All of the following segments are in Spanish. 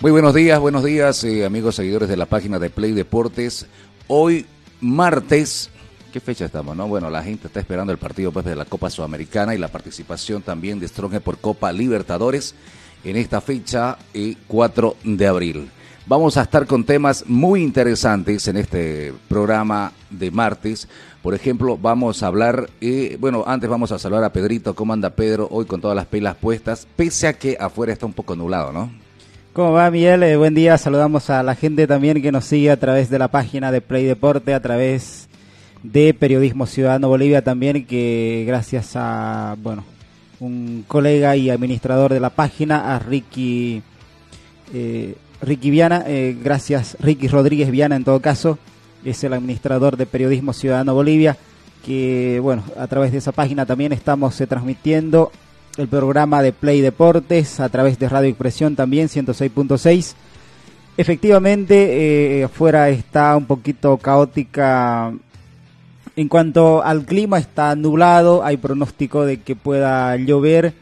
Muy buenos días, buenos días, eh, amigos seguidores de la página de Play Deportes. Hoy, martes, ¿qué fecha estamos? no? Bueno, la gente está esperando el partido pues, de la Copa Sudamericana y la participación también de Strong por Copa Libertadores en esta fecha, y 4 de abril. Vamos a estar con temas muy interesantes en este programa de martes. Por ejemplo, vamos a hablar, eh, bueno, antes vamos a saludar a Pedrito. ¿Cómo anda Pedro? Hoy con todas las pelas puestas, pese a que afuera está un poco nublado, ¿no? ¿Cómo va, Miguel? Eh, buen día. Saludamos a la gente también que nos sigue a través de la página de Play Deporte, a través de Periodismo Ciudadano Bolivia también, que gracias a, bueno, un colega y administrador de la página, a Ricky, eh, Ricky Viana, eh, gracias, Ricky Rodríguez Viana en todo caso, es el administrador de Periodismo Ciudadano Bolivia, que, bueno, a través de esa página también estamos transmitiendo el programa de Play Deportes a través de Radio Expresión también, 106.6. Efectivamente, eh, afuera está un poquito caótica. En cuanto al clima, está nublado, hay pronóstico de que pueda llover,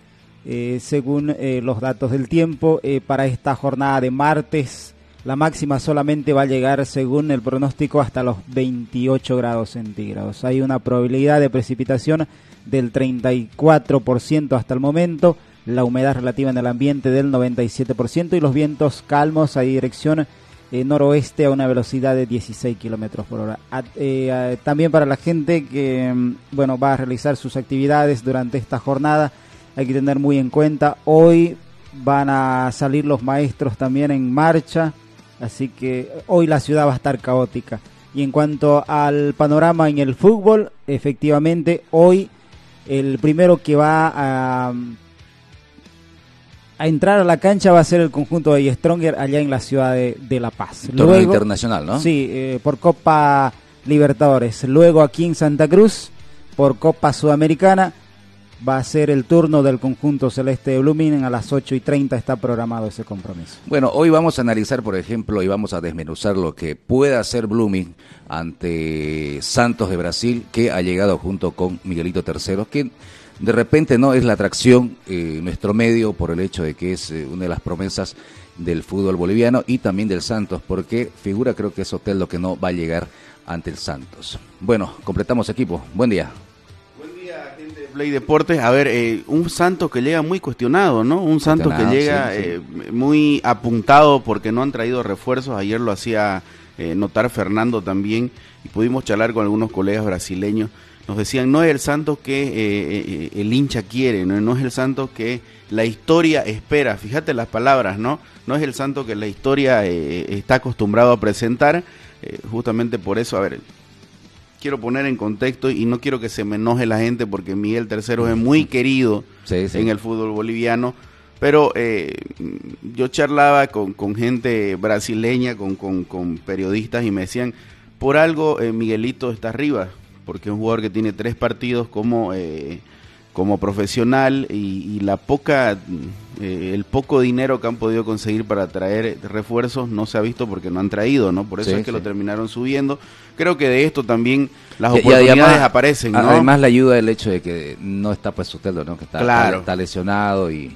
eh, según eh, los datos del tiempo. para esta jornada de martes, la máxima solamente va a llegar, según el pronóstico, hasta los 28 grados centígrados. Hay una probabilidad de precipitación del 34% hasta el momento, la humedad relativa en el ambiente del 97% y los vientos calmos a dirección eh, noroeste a una velocidad de 16 kilómetros por hora. Eh, también para la gente que mm, bueno va a realizar sus actividades durante esta jornada, hay que tener muy en cuenta hoy van a salir los maestros también en marcha, así que hoy la ciudad va a estar caótica. Y en cuanto al panorama en el fútbol, efectivamente hoy el primero que va a, a entrar a la cancha va a ser el conjunto de Stronger allá en la ciudad de, La Paz. Torneo internacional, ¿no? Sí, eh, por Copa Libertadores. Luego aquí en Santa Cruz, por Copa Sudamericana va a ser el turno del conjunto celeste de Blooming. A las 8 y 30 está programado ese compromiso. Bueno, hoy vamos a analizar, por ejemplo, y vamos a desmenuzar lo que puede hacer Blooming ante Santos de Brasil, que ha llegado junto con Miguelito III, que de repente no es la atracción eh, nuestro medio por el hecho de que es eh, una de las promesas del fútbol boliviano y también del Santos, porque figura creo que es Hotel lo que no va a llegar ante el Santos. Bueno, completamos equipo. Buen día. Play Deportes, a ver, eh, un Santos que llega muy cuestionado, ¿no? Un Santos que llega eh, muy apuntado porque no han traído refuerzos. Ayer lo hacía eh, notar Fernando también y pudimos charlar con algunos colegas brasileños. Nos decían, no es el Santos que el hincha quiere, ¿no? no es el Santos que la historia espera. Fíjate las palabras, ¿no? No es el Santos que la historia está acostumbrado a presentar. justamente por eso, a ver, quiero poner en contexto y no quiero que se me enoje la gente porque Miguel III es muy querido en el fútbol boliviano, pero eh, yo charlaba con, gente brasileña, con, con, periodistas y me decían, por algo eh, Miguelito está arriba, porque es un jugador que tiene tres partidos como... Eh, como profesional y, la poca eh, el poco dinero que han podido conseguir para traer refuerzos no se ha visto porque no han traído, ¿no? Por eso es que lo terminaron subiendo. Creo que de esto también las oportunidades aparecen, ¿no? Además la ayuda del hecho de que no está pues Soteldo, ¿no? Que está, está, lesionado y,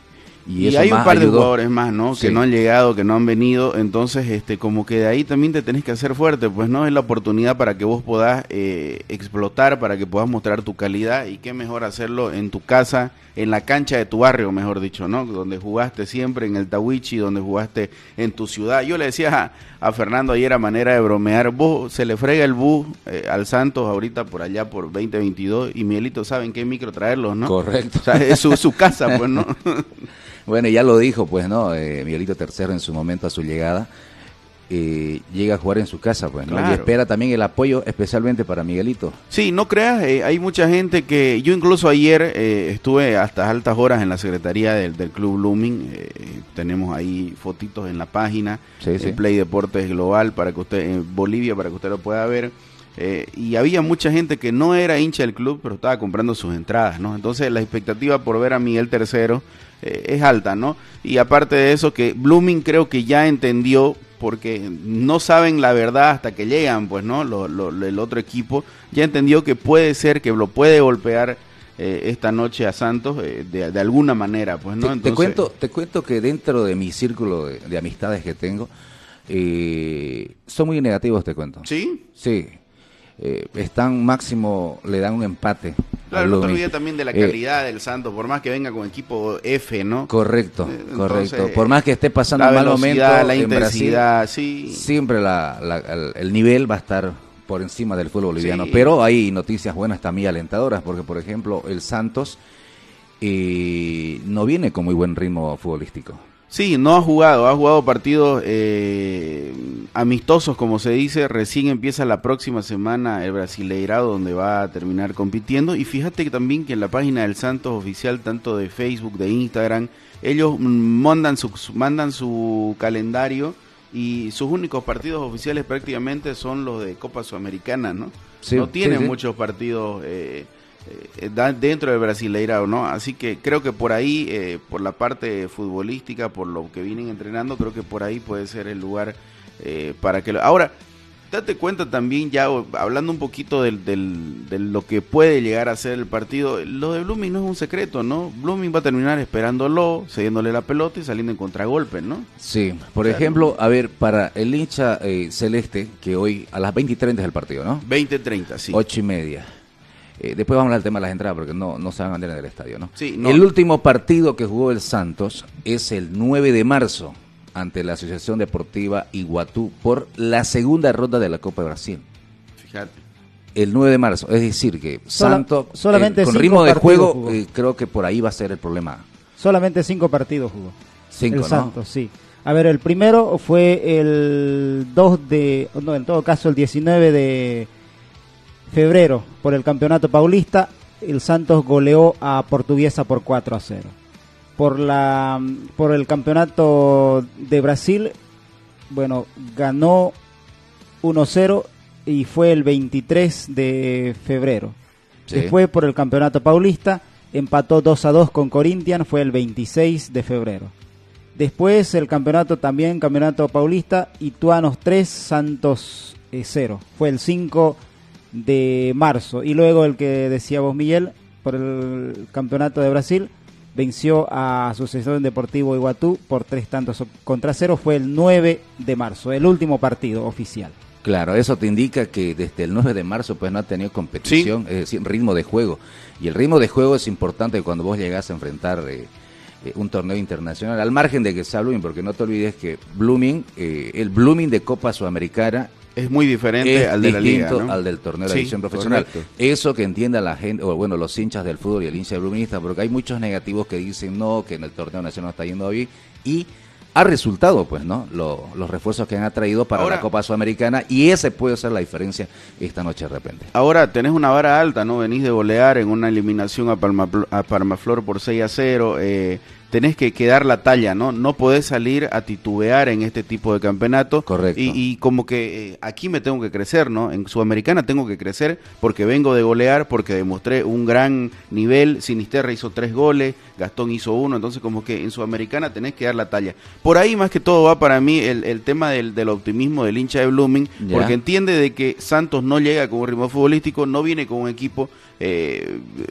Y, hay un par de jugadores más, ¿no? Que no han llegado, que no han venido. Entonces, este, como que de ahí también te tenés que hacer fuerte, pues no es la oportunidad para que vos puedas eh, explotar, para que puedas mostrar tu calidad. Y qué mejor hacerlo en tu casa, en la cancha de tu barrio, mejor dicho, ¿no? Donde jugaste siempre, en el Tawichi, donde jugaste en tu ciudad. Yo le decía a, Fernando ayer a manera de bromear, vos se le frega el bus eh, al Santos ahorita por allá por 2022 y Miguelito sabe en qué micro traerlos, ¿no? Correcto. O sea, es su, su casa, pues, ¿no? Bueno, ya lo dijo, pues, ¿no? Eh, Miguelito Tercero en su momento a su llegada. Eh, llega a jugar en su casa, pues, ¿no? Y espera también el apoyo especialmente para Miguelito. Sí, no creas, eh, hay mucha gente que, yo incluso ayer eh, estuve hasta altas horas en la secretaría del, Club Blooming, tenemos ahí fotitos en la página, sí, Play Deportes Global, para que usted, en Bolivia, para que usted lo pueda ver. y había mucha gente que no era hincha del club, pero estaba comprando sus entradas, ¿no? Entonces la expectativa por ver a Miguel Tercero es alta, ¿no? Y aparte de eso, que Blooming creo que ya entendió porque no saben la verdad hasta que llegan, pues, ¿no? el otro equipo ya entendió que puede ser que lo puede golpear eh, esta noche a Santos eh, de, alguna manera, pues, ¿no? Te, cuento, te cuento que dentro de mi círculo de, amistades que tengo, eh, son muy negativos, te cuento. ¿Sí? Sí. Están máximo, le dan un empate Claro, el otro día también de la eh, calidad del Santos, por más que venga con equipo F, ¿no? Correcto, eh, correcto. Por más que esté pasando un mal momento, la intensidad, sí. siempre el, nivel va a estar por encima del fútbol boliviano. Pero hay noticias buenas también alentadoras, porque por ejemplo el Santos eh, no viene con muy buen ritmo futbolístico. Sí, no ha jugado, ha jugado partidos eh, amistosos, como se dice. Recién empieza la próxima semana el Brasileirado, donde va a terminar compitiendo. Y fíjate que también que en la página del Santos oficial, tanto de Facebook, de Instagram, ellos mandan su, mandan su calendario y sus únicos partidos oficiales prácticamente son los de Copa Sudamericana, ¿no? no tienen muchos partidos. Eh, eh, dentro del Brasileirao, ¿no? Así que creo que por ahí, eh, por la parte futbolística, por lo que vienen entrenando, creo que por ahí puede ser el lugar eh, para que... Lo... Ahora, date cuenta también ya, hablando un poquito del, de lo que puede llegar a ser el partido, lo de Blooming no es un secreto, ¿no? Blooming va a terminar esperándolo, cediéndole la pelota y saliendo en contragolpe, ¿no? Sí, por ejemplo, a ver, para el hincha celeste, que hoy a las 20 y 30 es el partido, ¿no? 20-30, sí. 8 y media. Eh, después vamos a hablar del tema de las entradas porque no, no se van a vender en el estadio, ¿no? El último partido que jugó el Santos es el 9 de marzo ante la Asociación Deportiva Iguatú por la segunda ronda de la Copa de Brasil. Fíjate. El 9 de marzo, es decir que Santos solamente con ritmo de juego eh, creo que por ahí va a ser el problema. Solamente cinco partidos jugó. Cinco, el Santos, sí. A ver, el primero fue el 2 de, no, en todo caso el 19 de febrero, por el Campeonato Paulista, el Santos goleó a Portuguesa por 4 a 0. Por, la, por el Campeonato de Brasil, bueno, ganó 1-0 y fue el 23 de febrero. Después por el Campeonato Paulista empató 2 a 2 con Corinthians, fue el 26 de febrero. Después el campeonato también, Campeonato Paulista, Ituanos 3, Santos 0. Fue el 5 de marzo. Y luego el que decía vos, Miguel, por el Campeonato de Brasil, venció a Asociación Deportivo Iguatú por tres tantos contra cero. Fue el 9 de marzo, el último partido oficial. Claro, eso te indica que desde el 9 de marzo pues no ha tenido competición, es decir, ritmo de juego. Y el ritmo de juego es importante cuando vos llegas a enfrentar eh, eh, un torneo internacional, al margen de que sea Blooming, porque no te olvides que Blooming, eh, el Blooming de Copa Sudamericana es muy diferente al de la liga, al del torneo de edición profesional. Eso que entienda la gente, o bueno, los hinchas del fútbol y el hincha bruminista, porque hay muchos negativos que dicen no, que en el torneo nacional está yendo bien y ha resultado, pues, ¿no? los refuerzos que han traído para la Copa Sudamericana y ese puede ser la diferencia esta noche de repente. Ahora tenés una vara alta, ¿no? Venís de golear en una eliminación a, Palma, a Parmaflor por 6 a 0. Eh, tenés que, quedar la talla, ¿no? No podés salir a titubear en este tipo de campeonato. Correcto. Y, como que eh, aquí me tengo que crecer, ¿no? En Sudamericana tengo que crecer porque vengo de golear, porque demostré un gran nivel. Sinisterra hizo tres goles, Gastón hizo uno, entonces como que en Sudamericana tenés que dar la talla. Por ahí más que todo va para mí el, tema del, optimismo del hincha de Blooming, porque entiende de que Santos no llega con un ritmo futbolístico, no viene con un equipo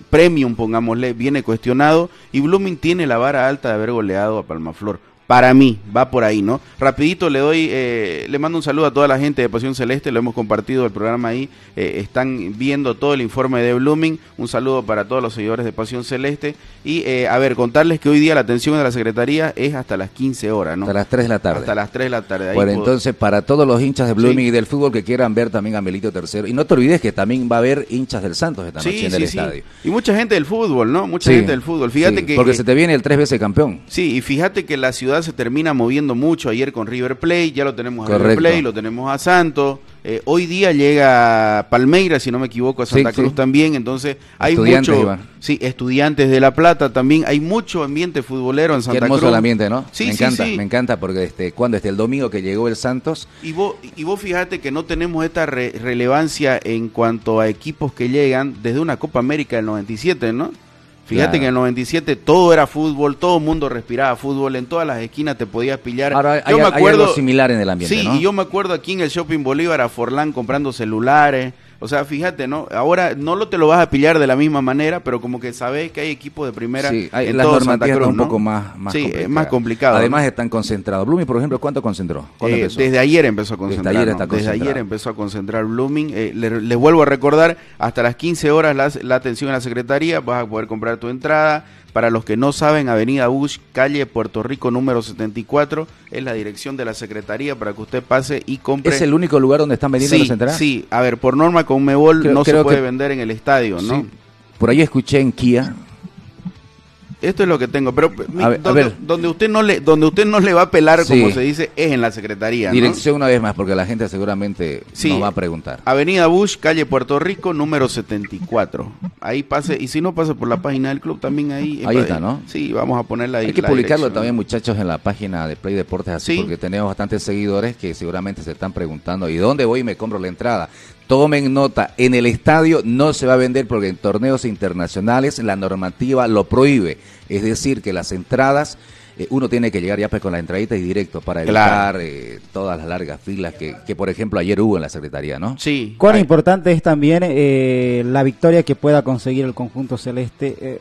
premium, pongámosle, viene cuestionado y Blooming tiene la vara alta de haber goleado a Palmaflor para mí, va por ahí, ¿no? Rapidito le doy, eh, le mando un saludo a toda la gente de Pasión Celeste, lo hemos compartido el programa ahí, eh, están viendo todo el informe de Blooming, un saludo para todos los seguidores de Pasión Celeste y eh, a ver, contarles que hoy día la atención de la Secretaría es hasta las 15 horas, ¿no? Hasta las 3 de la tarde. Hasta las 3 de la tarde. bueno, entonces para todos los hinchas de Blooming y del fútbol que quieran ver también a Melito Tercero, y no te olvides que también va a haber hinchas del Santos esta noche en el estadio. Y mucha gente del fútbol, ¿no? Mucha gente del fútbol. Fíjate que... Porque se te viene el tres veces campeón. Sí, y fíjate que la ciudad se termina moviendo mucho ayer con River Plate, ya lo tenemos a River Plate, lo tenemos a Santos. Eh, hoy día llega Palmeiras, si no me equivoco, a Santa Cruz también. Entonces hay mucho, sí, estudiantes de La Plata también. Hay mucho ambiente futbolero en Santa hermoso el ambiente, ¿no? Sí, me encanta, me encanta porque este, cuando este el domingo que llegó el Santos. Y vos, y vos fíjate que no tenemos esta relevancia en cuanto a equipos que llegan desde una Copa América del 97, ¿no? Fíjate que en el 97 todo era fútbol, todo el mundo respiraba fútbol, en todas las esquinas te podías pillar. Ahora yo me acuerdo, algo similar en el ambiente, Sí, y yo me acuerdo aquí en el Shopping Bolívar a Forlán comprando celulares, o sea, fíjate, ¿no? Ahora no lo te lo vas a pillar de la misma manera, pero como que sabes que hay equipos de primera sí, hay, en las todo Santa Cruz, un poco más, más sí, es más complicado. Además están concentrados. Blooming, por ejemplo, ¿cuánto concentró? Eh, desde ayer empezó a concentrar. Desde ayer, está desde ayer empezó a concentrar Blooming. Eh, les vuelvo a recordar, hasta las 15 horas la, la atención a la Secretaría, vas a poder comprar tu entrada para los que no saben, Avenida Bush, calle Puerto Rico número 74, es la dirección de la Secretaría para que usted pase y compre. ¿Es el único lugar donde están vendiendo las entradas? Sí, a ver, por norma con Mebol no se puede vender en el estadio, ¿no? Por ahí escuché en Kia esto es lo que tengo, pero donde, usted no le donde usted no le va a pelar, como se dice, es en la secretaría. Dirección una vez más, porque la gente seguramente sí. nos va a preguntar. Avenida Bush, calle Puerto Rico, número 74. Ahí pase, y si no pasa por la página del club, también ahí. Ahí está, ¿no? Sí, vamos a ponerla ahí. Hay que publicarlo también, muchachos, en la página de Play Deportes, así, porque tenemos bastantes seguidores que seguramente se están preguntando, ¿y dónde voy y me compro la entrada? Tomen nota, en el estadio no se va a vender porque en torneos internacionales la normativa lo prohíbe. Es decir, que las entradas, eh, uno tiene que llegar ya pues con la entradita y directo para evitar eh, todas las largas filas que, que, por ejemplo, ayer hubo en la Secretaría, ¿no? Sí. Cuán importante es también eh, la victoria que pueda conseguir el conjunto celeste.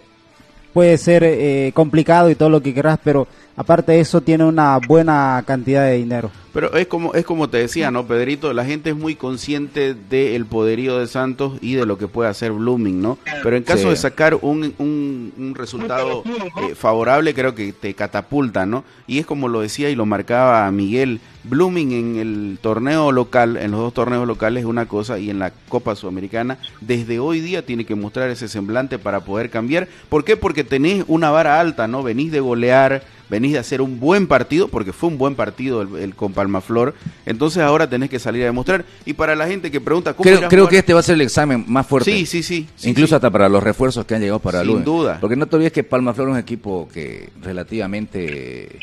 puede ser complicado y todo lo que querrás, pero aparte de eso tiene una buena cantidad de dinero. Pero es como, es como te decía, ¿no, Pedrito? La gente es muy consciente del poderío de Santos y de lo que puede hacer Blooming, ¿no? Pero en caso de sacar un, un, resultado eh, favorable, creo que te catapulta, ¿no? Y es como lo decía y lo marcaba Miguel, Blooming en el torneo local, en los dos torneos locales es una cosa y en la Copa Sudamericana, desde hoy día tiene que mostrar ese semblante para poder cambiar. ¿Por qué? Porque tenés una vara alta, ¿no? Venís de golear, venís de hacer un buen partido, porque fue un buen partido el, el con Palmaflor, entonces ahora tenés que salir a demostrar. Y para la gente que pregunta, ¿cómo Creo, creo que este va a ser el examen más fuerte. Sí, sí, sí. Incluso hasta para los refuerzos que han llegado para Sin duda. Porque no te olvides que Palmaflor es un equipo que relativamente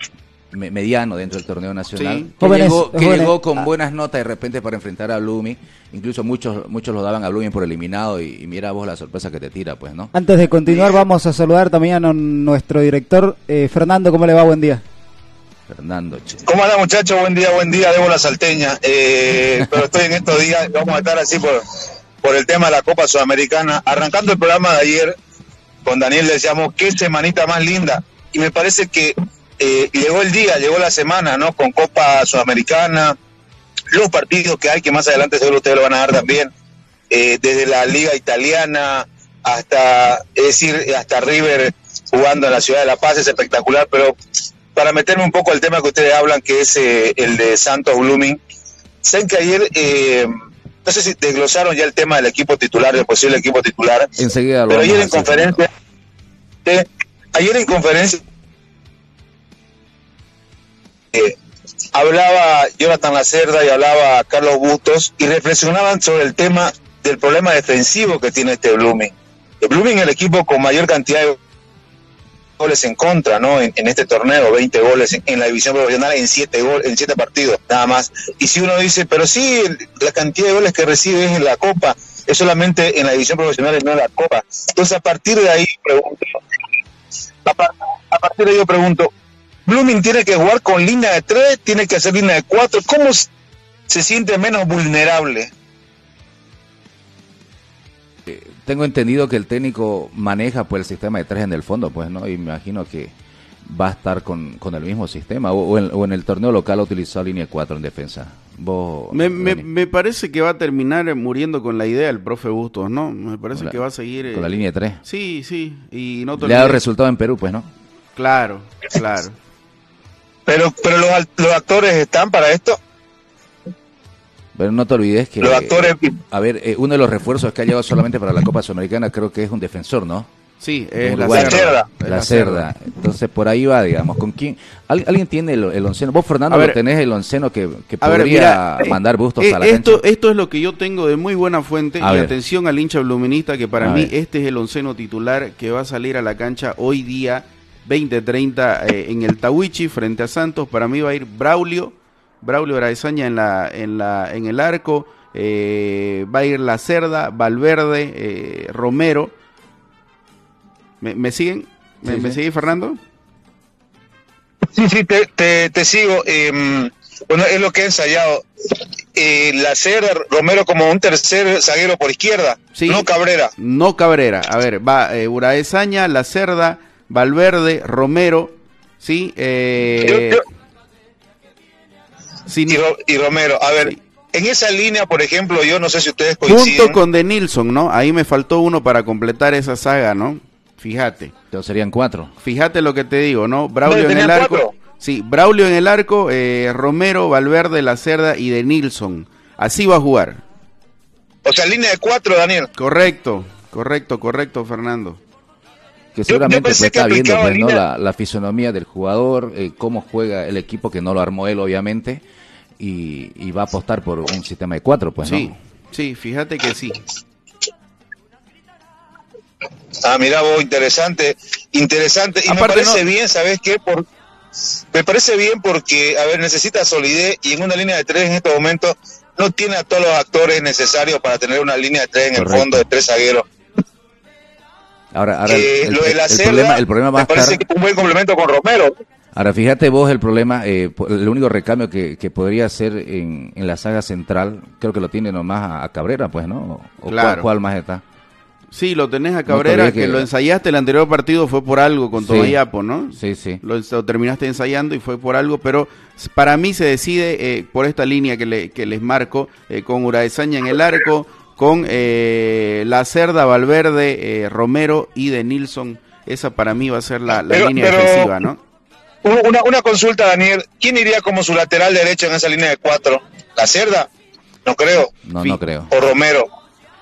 mediano dentro del torneo nacional, que, llegó, con ah. buenas notas de repente para enfrentar a Blumi, incluso muchos muchos lo daban a Blumi por eliminado y, mira vos la sorpresa que te tira, pues, ¿no? Antes de continuar vamos a saludar también a nuestro director eh, Fernando, ¿cómo le va? Buen día. Fernando. ¿Cómo anda muchachos? Buen día, buen día, Debo la Salteña. Eh, pero estoy en estos días, vamos a estar así por, por el tema de la Copa Sudamericana. Arrancando el programa de ayer, con Daniel le decíamos, qué semanita más linda. Y me parece que eh, llegó el día, llegó la semana, ¿no? Con Copa Sudamericana, los partidos que hay, que más adelante seguro ustedes lo van a dar también, eh, desde la Liga Italiana hasta, es decir, hasta River jugando en la ciudad de La Paz, es espectacular, pero para meterme un poco al tema que ustedes hablan, que es eh, el de Santos Blooming, saben que ayer, no sé si desglosaron ya el tema del equipo titular, del posible equipo titular, Enseguida pero ayer en conferencia, ayer en conferencia hablaba Jonathan Lacerda y hablaba Carlos Bustos y reflexionaban sobre el tema del problema defensivo que tiene este Blooming. El Blooming es el equipo con mayor cantidad de goles en contra, ¿no? En, este torneo, 20 goles en, la división profesional en 7 en siete partidos, nada más. Y si uno dice, pero sí, la cantidad de goles que recibe es en la Copa, es solamente en la división profesional y no en la Copa. Entonces, a partir de ahí, pregunto, a partir de ahí yo pregunto, Blooming tiene que jugar con línea de tres, tiene que hacer línea de cuatro. ¿Cómo se siente menos vulnerable? tengo entendido que el técnico maneja pues el sistema de tres en el fondo, pues, ¿no? Y me imagino que va a estar con, con el mismo sistema o, en, el torneo local ha utilizado línea 4 en defensa. me, me, parece que va a terminar muriendo con la idea el profe Bustos, ¿no? Me parece que va a seguir... Con la eh, línea 3. Sí, sí. Y no Le ha dado resultado en Perú, pues, ¿no? Claro, claro. Pero, pero los, los actores están para esto. Pero no te olvides que... Los actores... A ver, eh, uno de los refuerzos que ha llegado solamente para la Copa Sudamericana creo que es un defensor, ¿no? Sí, es la, cerda. La, cerda. Entonces por ahí va, digamos. ¿Con quién? ¿Alguien tiene el, el onceno? Vos, Fernando, lo tenés el onceno que, que podría eh, mandar bustos eh, a la esto, Esto es lo que yo tengo de muy buena fuente. y atención al hincha bluminista, que para mí este es el onceno titular que va a salir a la cancha hoy día 20-30 eh, en el Tawichi frente a Santos. Para mí va a ir Braulio, Braulio Araezaña en, la, en, la, en el arco. va a ir La Cerda, Valverde, Romero ¿Me, siguen? ¿Me, sigue Fernando? Sí, sí, te, te, sigo. Em, bueno, es lo que he ensayado. Eh, la Cerda, Romero como un tercer zaguero por izquierda, no Cabrera. No Cabrera. A ver, va eh, Uraezaña, La Cerda, Valverde, Romero, ¿sí? Eh, y, Romero. A ver, en esa línea, por ejemplo, yo no sé si ustedes coinciden. Junto con De Nilsson, ¿no? Ahí me faltó uno para completar esa saga, ¿no? Fíjate. Entonces serían cuatro. Fíjate lo que te digo, ¿no? Braulio en el arco. Sí, Braulio en el arco, eh, Romero, Valverde, La Cerda y de Nilsson. Así va a jugar. O sea, línea de cuatro, Daniel. Correcto, correcto, correcto, Fernando. Que seguramente pues, está viendo pues, la, fisonomía del jugador, eh, cómo juega el equipo, que no lo armó él, obviamente, y, va a apostar por un sistema de cuatro, pues, Sí, sí, fíjate que sí. Ah, mira vos, interesante, interesante. Y me parece bien, ¿sabes qué? Por, me parece bien porque, a ver, necesita solidez y en una línea de tres en estos momentos no tiene a todos los actores necesarios para tener una línea de tres en el fondo de tres zagueros. Ahora, ahora el, lo de la el, problema, va me parece que es un buen complemento con Romero. Ahora, fíjate vos el problema, eh, el único recambio que, que podría ser en, en, la saga central, creo que lo tiene nomás a, Cabrera, pues, ¿no? ¿O claro. cuál más está? Sí, lo tenés a Cabrera, que, lo ensayaste el anterior partido, fue por algo con sí, ¿no? Sí, sí. Lo, terminaste ensayando y fue por algo, pero para mí se decide eh, por esta línea que, le, que les marco, eh, con Uraesaña en el arco, con eh, La Cerda, Valverde, Romero y de Nilsson. Esa para mí va a ser la, línea defensiva, ¿no? Una, una consulta, Daniel. ¿Quién iría como su lateral derecho en esa línea de cuatro? ¿La Cerda? No creo. No, no creo. O Romero.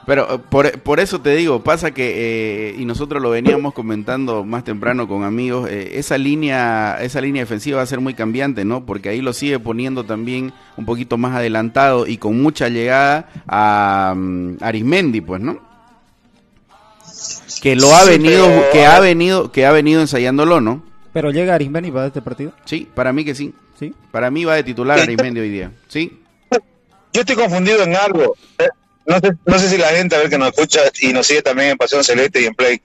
Pero eh, por, por, eso te digo, pasa que, eh, y nosotros lo veníamos comentando más temprano con amigos, eh, esa, línea, esa línea defensiva va a ser muy cambiante, ¿no? Porque ahí lo sigue poniendo también un poquito más adelantado y con mucha llegada a um, Arismendi, pues, ¿no? Que lo ha venido, que ha venido, que ha venido ensayándolo, ¿no? Pero llega Arismendi para este partido. Sí, para mí que sí. Sí. Para mí va de titular Arismendi hoy día. Sí. Yo estoy confundido en algo no sé, no sé si la gente, a ver que nos escucha y nos sigue también en Pasión Celeste y en Play,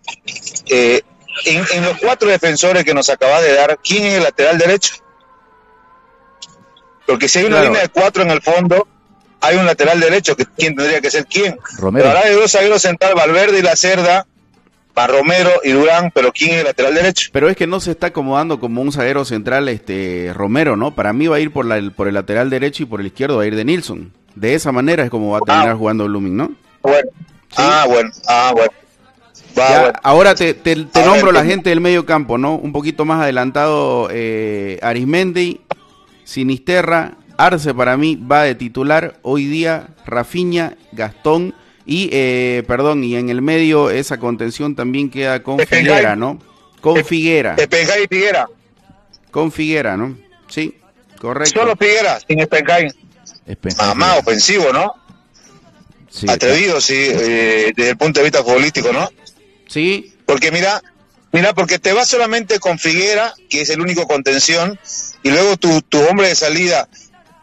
eh, en, los cuatro defensores que nos acabas de dar, ¿quién es el lateral derecho? Porque si hay una línea de cuatro en el fondo, hay un lateral derecho, que ¿quién tendría que ser quién? Romero. Ahora hay dos zagueros central, Valverde y La Cerda, para Romero y Durán, pero ¿quién es el lateral derecho? Pero es que no se está acomodando como un zaguero central este Romero, ¿no? Para mí va a ir por, la, por el lateral derecho y por el izquierdo va a ir de Nilsson. De esa manera es como va a terminar ah. jugando Blooming, ¿no? Bueno. Ah, bueno. Ah, bueno. Ahora te, te, nombro la gente del medio campo, ¿no? Un poquito más adelantado, eh, Arismendi, Sinisterra, Arce para mí va de titular. Hoy día, Rafiña, Gastón y, eh, perdón, y en el medio esa contención también queda con Figuera, ¿no? Con Figuera. y Figuera. Con Figuera, ¿no? Sí, correcto. Solo Figuera, sin Espencay. Más, ofensivo, ¿no? Atrevido, sí, eh, desde el punto de vista futbolístico, ¿no? Sí. Porque mira, mira, porque te vas solamente con Figuera, que es el único contención, y luego tu, tu hombre de salida,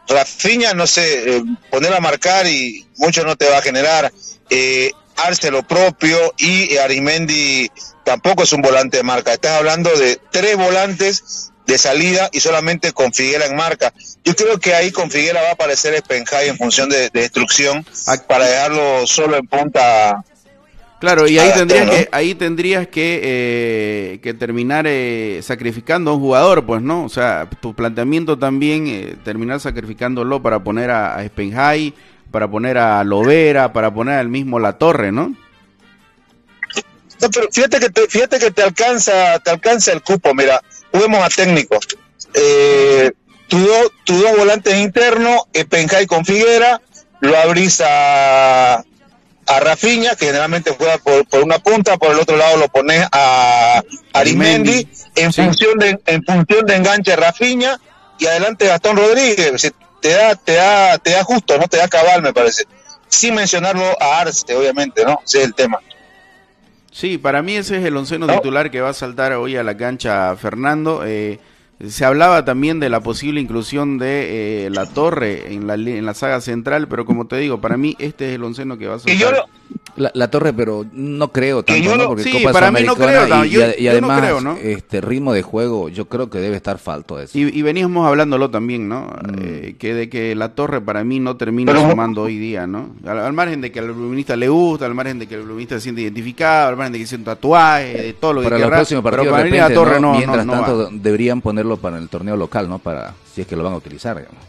Rafiña, no sé, eh, poner a marcar y mucho no te va a generar. Eh, Arce lo propio y Arimendi tampoco es un volante de marca. Estás hablando de tres volantes de salida y solamente con Figuera en marca. Yo creo que ahí con Figuera va a aparecer Spenjay en función de, destrucción para dejarlo solo en punta Claro, y ahí tendrías que, ahí tendrías que, eh, que terminar eh, sacrificando a un jugador, pues, ¿no? O sea, tu planteamiento también, eh, terminar sacrificándolo para poner a, a para poner a Lovera, para poner al mismo La Torre, ¿no? No, pero fíjate que te, fíjate que te alcanza, te alcanza el cupo, mira, juguemos a técnico. Eh, tu, tu dos volantes internos, Penjay con Figuera, lo abrís a, a Rafiña, que generalmente juega por, por, una punta, por el otro lado lo pones a Arimendi, en función de en función de enganche Rafiña y adelante Gastón Rodríguez, te da te da te da justo, no te da cabal, me parece. Sin mencionarlo a Arce, obviamente, ¿no? Ese es el tema. Sí, para mí ese es el onceno titular que va a saltar hoy a la cancha Fernando. Eh, se hablaba también de la posible inclusión de eh, la torre en la, en la saga central, pero como te digo, para mí este es el onceno que va a ser. La, torre, pero no creo tanto, ¿no? Porque sí, para mí no creo. y, además, este ritmo de juego, yo creo que debe estar falto eso. Y, veníamos hablándolo también, ¿no? Mm. Eh, que de que la torre para mí no termina sumando hoy día, ¿no? Al, margen de que al luminista le gusta, al margen de que el luminista se siente identificado, al margen de que siente un tatuaje, de todo lo que Para los próximos partidos, para la torre no, mientras tanto deberían para el torneo local, ¿no? Para si es que lo van a utilizar, digamos.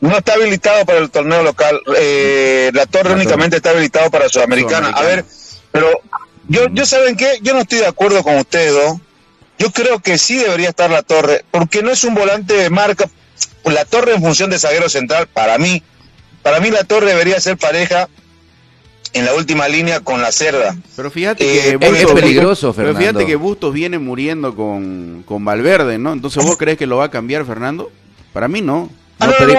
No está habilitado para el torneo local. Eh, la torre únicamente está habilitado para Sudamericana. A ver, pero yo, yo saben qué, yo no estoy de acuerdo con ustedes dos. Yo creo que sí debería estar la torre, porque no es un volante de marca. La torre en función de zaguero central, para mí, para mí la torre debería ser pareja en la última línea con la cerda. Pero fíjate que eh, es, peligroso, Fernando. Pero fíjate que Bustos viene muriendo con, con Valverde, ¿no? Entonces, ¿vos crees que lo va a cambiar, Fernando? Para mí no.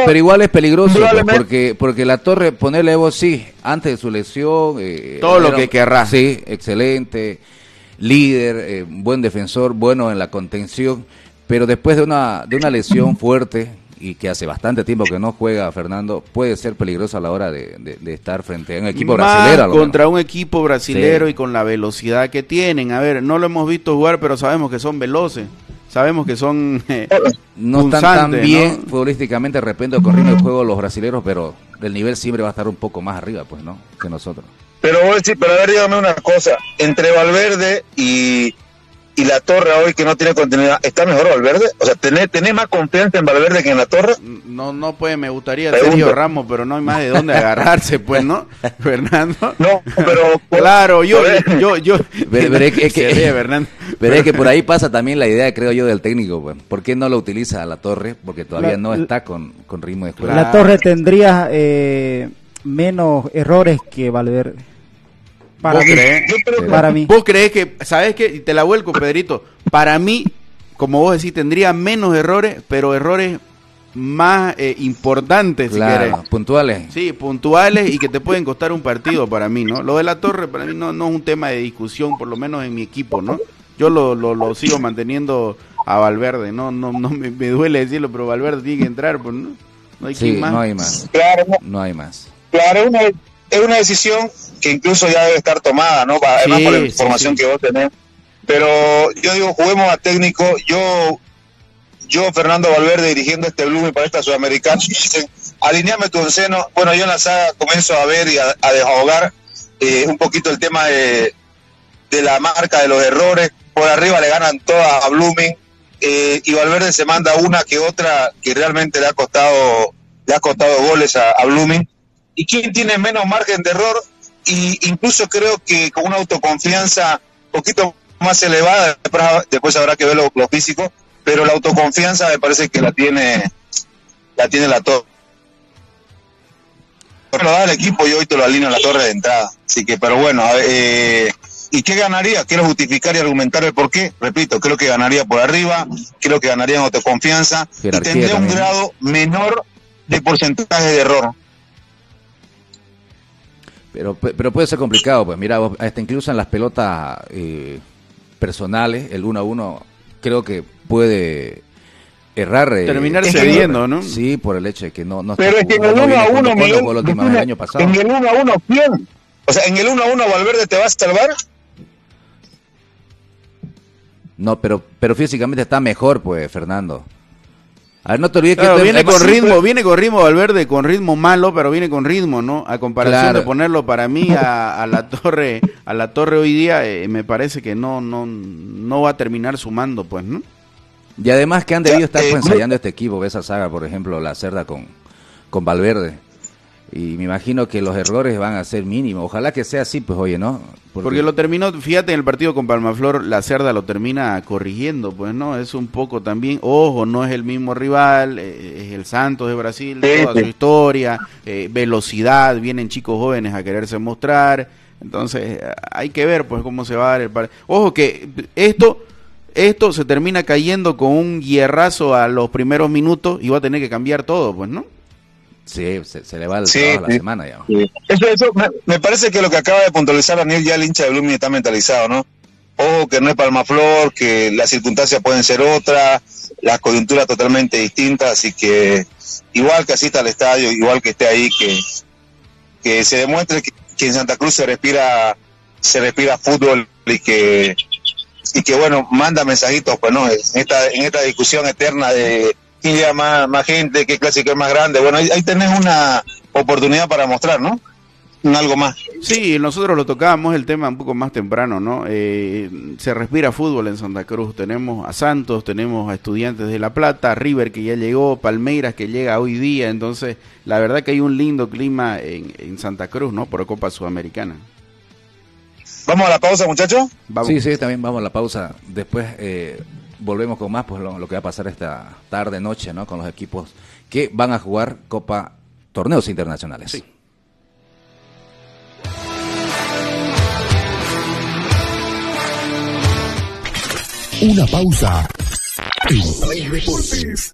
Pero, igual es peligroso pues, porque porque la torre ponerle Evo sí antes de su lesión eh, todo lo que querrá sí excelente líder eh, buen defensor bueno en la contención pero después de una de una lesión fuerte y que hace bastante tiempo que no juega Fernando puede ser peligroso a la hora de, estar frente a un equipo brasileño contra un equipo brasilero y con la velocidad que tienen. A ver no lo hemos visto jugar pero sabemos que son veloces. Sabemos que son eh, no están tan bien futbolísticamente de repente con ritmo de juego los brasileños, pero el nivel siempre va a estar un poco más arriba, pues, ¿no? Que nosotros. Pero, pero a ver, dígame una cosa, entre Valverde y, y la torre hoy que no tiene continuidad, ¿está mejor Valverde? O sea, ¿tenés, ¿tenés más confianza en Valverde que en la torre? No, no puede, me gustaría Sergio Ramos, pero no hay más de dónde agarrarse, pues, ¿no? Fernando. No, pero... claro, yo, yo, yo, veré, que, que, Fernando. veré que por ahí pasa también la idea, creo yo, del técnico, pues. ¿Por qué no lo utiliza a la torre? Porque todavía no está con, con ritmo de juego. La torre tendría eh, menos errores que Valverde. Para mí. Para mí. ¿Vos crees que, sabes qué? Te la vuelco, Pedrito. Para mí, como vos decís, tendría menos errores, pero errores más eh, importantes, claro, puntuales. Sí, puntuales y que te pueden costar un partido para mí, ¿no? Lo de la torre para mí no, no es un tema de discusión, por lo menos en mi equipo, ¿no? Yo lo, lo, sigo manteniendo a Valverde, no no no me, duele decirlo, pero Valverde tiene que entrar, pues, ¿no? No hay sí, más. No hay más. Claro, no hay más. Claro, una, es una decisión que incluso ya debe estar tomada, ¿no? Además por la información que vos tenés. Pero yo digo, juguemos a técnico. Yo, yo Fernando Valverde, dirigiendo este Blooming para esta Sudamericana, dicen, alineame tu enceno. Bueno, yo en la saga comienzo a ver y a, desahogar eh, un poquito el tema de, de la marca de los errores. Por arriba le ganan todas a Blooming. Eh, y Valverde se manda una que otra que realmente le ha costado le ha costado goles a, a Blooming y quién tiene menos margen de error y incluso creo que con una autoconfianza un poquito más elevada, después, habrá que ver lo, físico, pero la autoconfianza me parece que la tiene la tiene la torre. Lo da el equipo y hoy te lo alineo en la torre de entrada. Así que, pero bueno, eh, ¿y qué ganaría? Quiero justificar y argumentar el por qué. Repito, creo que ganaría por arriba, creo que ganaría en autoconfianza y tendría un grado menor de porcentaje de error. Pero, pero puede ser complicado, pues mira, hasta incluso en las pelotas eh, personales, el 1 a 1, creo que puede errar. Eh, Terminar cediendo, ¿no? Sí, por el hecho de que no, no Pero es que en el 1 a 1, el año pasado. En el 1 a 1, ¿quién? O sea, en el 1 a 1, Valverde te va a salvar. No, pero, pero físicamente está mejor, pues, Fernando. A ver, no te olvides que viene con ritmo, viene con ritmo Valverde, con ritmo malo, pero viene con ritmo, ¿no? A comparación de ponerlo para mí a, la torre, a la torre hoy día, eh, me parece que no, no, no va a terminar sumando, pues, ¿no? Y además que han debido estar eh, ensayando este equipo, esa saga, por ejemplo, la cerda con, con Valverde. Y me imagino que los errores van a ser mínimos. Ojalá que sea así, pues oye, ¿no? Porque... lo terminó, fíjate, en el partido con Palmaflor, la cerda lo termina corrigiendo, pues, ¿no? Es un poco también, ojo, no es el mismo rival, eh, es el Santos de Brasil, toda su historia, eh, velocidad, vienen chicos jóvenes a quererse mostrar. Entonces, hay que ver, pues, cómo se va a dar el partido. Ojo que esto esto se termina cayendo con un hierrazo a los primeros minutos y va a tener que cambiar todo, pues, ¿no? Sí, se, le va el trabajo a la semana ya. Eso, eso me, parece que lo que acaba de puntualizar Daniel, ya el hincha de Blooming está mentalizado, ¿no? Ojo, que no es Palmaflor, que las circunstancias pueden ser otras, las coyunturas totalmente distintas, así que igual que asista al estadio, igual que esté ahí, que, que se demuestre que, que en Santa Cruz se respira, se respira fútbol y que y que bueno, manda mensajitos, pues no, en esta, en esta discusión eterna de lleva más, más gente, qué clásico es más grande, bueno, ahí, tenés una oportunidad para mostrar, ¿no? algo más. Sí, nosotros lo tocábamos el tema un poco más temprano, ¿no? Eh, se respira fútbol en Santa Cruz. Tenemos a Santos, tenemos a Estudiantes de La Plata, River que ya llegó, Palmeiras que llega hoy día. Entonces, la verdad que hay un lindo clima en, en Santa Cruz, ¿no? Por Copa Sudamericana. ¿Vamos a la pausa, muchachos? Sí, sí, también vamos a la pausa. Después eh, volvemos con más, pues lo, que va a pasar esta tarde, noche, ¿no? Con los equipos que van a jugar Copa Torneos Internacionales. Sí. Una pausa en Play Deportes.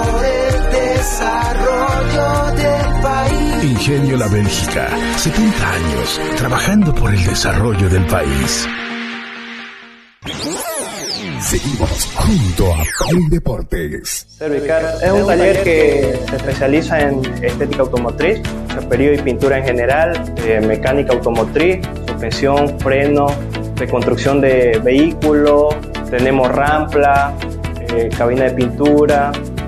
Ingenio La Bélgica, 70 años trabajando por el desarrollo del país. Seguimos junto a Play Deportes. Cervicar es un taller que se especializa en estética automotriz, periodo y pintura en general, eh, mecánica automotriz, suspensión, freno, reconstrucción de vehículos, tenemos rampla, eh, cabina de pintura,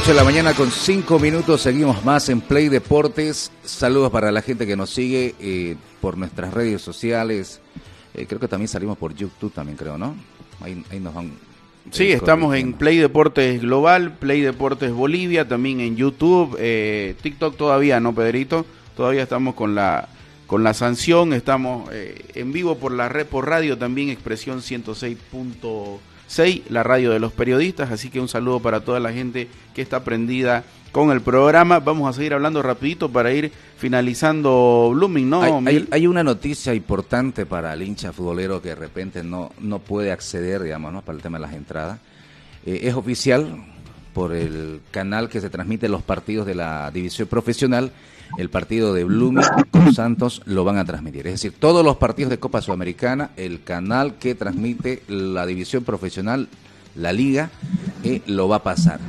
8 de la mañana con 5 minutos, seguimos más en Play Deportes. Saludos para la gente que nos sigue eh, por nuestras redes sociales. Eh, creo que también salimos por YouTube, también creo, ¿no? Ahí, nos van. Sí, estamos en Play Deportes Global, Play Deportes Bolivia, también en YouTube, eh, TikTok todavía, ¿no, Pedrito? Todavía estamos con la con la sanción, estamos en vivo por la red, por radio también, expresión 106. 6, la radio de los periodistas, así que un saludo para toda la gente que está prendida con el programa. Vamos a seguir hablando rapidito para ir finalizando Blooming, ¿no? Hay, una noticia importante para el hincha futbolero que de repente no, no puede acceder, digamos, ¿no? para el tema de las entradas. Eh, es oficial por el canal que se transmite los partidos de la división profesional el partido de Blooming con Santos lo van a transmitir. Es decir, todos los partidos de Copa Sudamericana, el canal que transmite la división profesional, la liga, eh, lo va a pasar.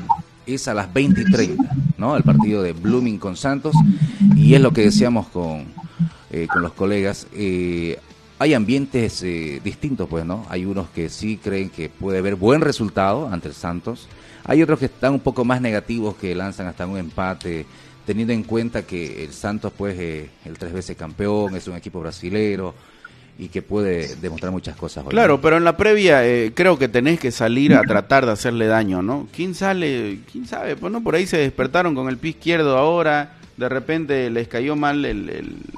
Es a las 20 y 30, ¿no? El partido de Blooming con Santos. Y es lo que decíamos con, eh, con los colegas. Eh, hay ambientes distintos, pues, ¿no? Hay unos que sí creen que puede haber buen resultado ante el Santos. Hay otros que están un poco más negativos, que lanzan hasta un empate teniendo en cuenta que el Santos, pues, eh, el tres veces campeón, es un equipo brasilero y que puede demostrar muchas cosas. claro, pero en la previa eh, creo que tenés que salir a tratar de hacerle daño, ¿no? ¿Quién sale? ¿Quién sabe? Pues no, por ahí se despertaron con el pie izquierdo ahora, de repente les cayó mal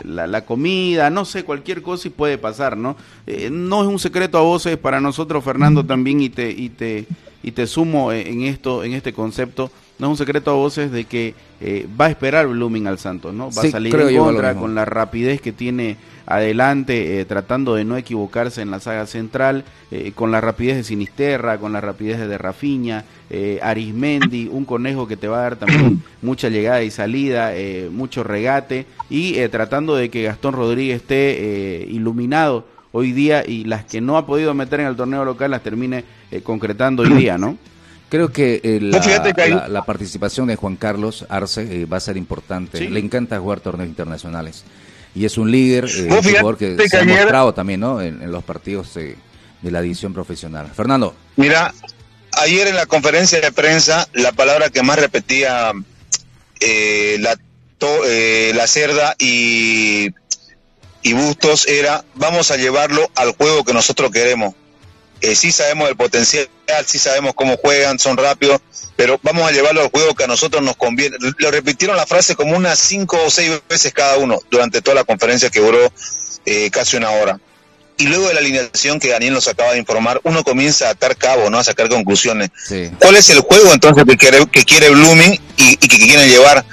la, comida, no sé, cualquier cosa y puede pasar, ¿no? Eh, no es un secreto a voces para nosotros, Fernando, también, y te, y te, y te sumo en esto, en este concepto no es un secreto a voces de que eh, va a esperar Blooming al Santos, ¿no? Va a salir en contra con la rapidez que tiene adelante, eh, tratando de no equivocarse en la saga central, eh, con la rapidez de Sinisterra, con la rapidez de Rafiña, Arismendi, un conejo que te va a dar también mucha llegada y salida, mucho regate, y tratando de que Gastón Rodríguez esté iluminado hoy día y las que no ha podido meter en el torneo local las termine concretando hoy día, ¿no? Creo que eh, la, participación de Juan Carlos Arce eh, va a ser importante. Le encanta jugar torneos internacionales. Y es un líder, eh, un jugador que se ha mostrado también ¿no? en, los partidos de la edición profesional. Fernando. Mira, ayer en la conferencia de prensa, la palabra que más repetía la, la Cerda y, y Bustos era, vamos a llevarlo al juego que nosotros queremos eh, sí sabemos el potencial, sí sabemos cómo juegan, son rápidos, pero vamos a llevarlo al juego que a nosotros nos conviene. Lo repitieron la frase como unas cinco o seis veces cada uno durante toda la conferencia que duró eh, casi una hora. Y luego de la alineación que Daniel nos acaba de informar, uno comienza a atar cabo, ¿no? a sacar conclusiones. ¿Cuál es el juego entonces que quiere, que quiere Blooming y, y que quieren llevar?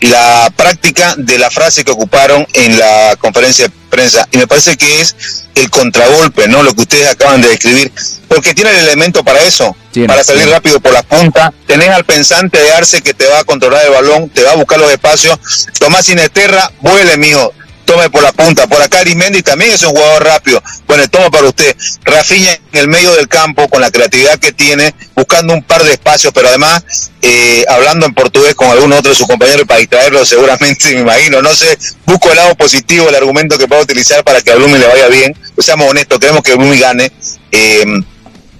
La práctica de la frase que ocuparon en la conferencia de prensa. Y me parece que es el contragolpe, ¿no? Lo que ustedes acaban de describir. Porque tiene el elemento para eso, para salir rápido por la punta. Tenés al pensante de Arce que te va a controlar el balón, te va a buscar los espacios. Tomás Inesterra, vuele, mijo tome por la punta. Por acá Arimendi también es un jugador rápido. Bueno, tomo para usted. Rafiña en el medio del campo, con la creatividad que tiene, buscando un par de espacios, pero además eh, hablando en portugués con algún otro de sus compañeros para distraerlo, seguramente, me imagino. No sé, busco el lado positivo, el argumento que pueda utilizar para que a Blumi le vaya bien. seamos honestos, queremos que Blumi gane. Eh,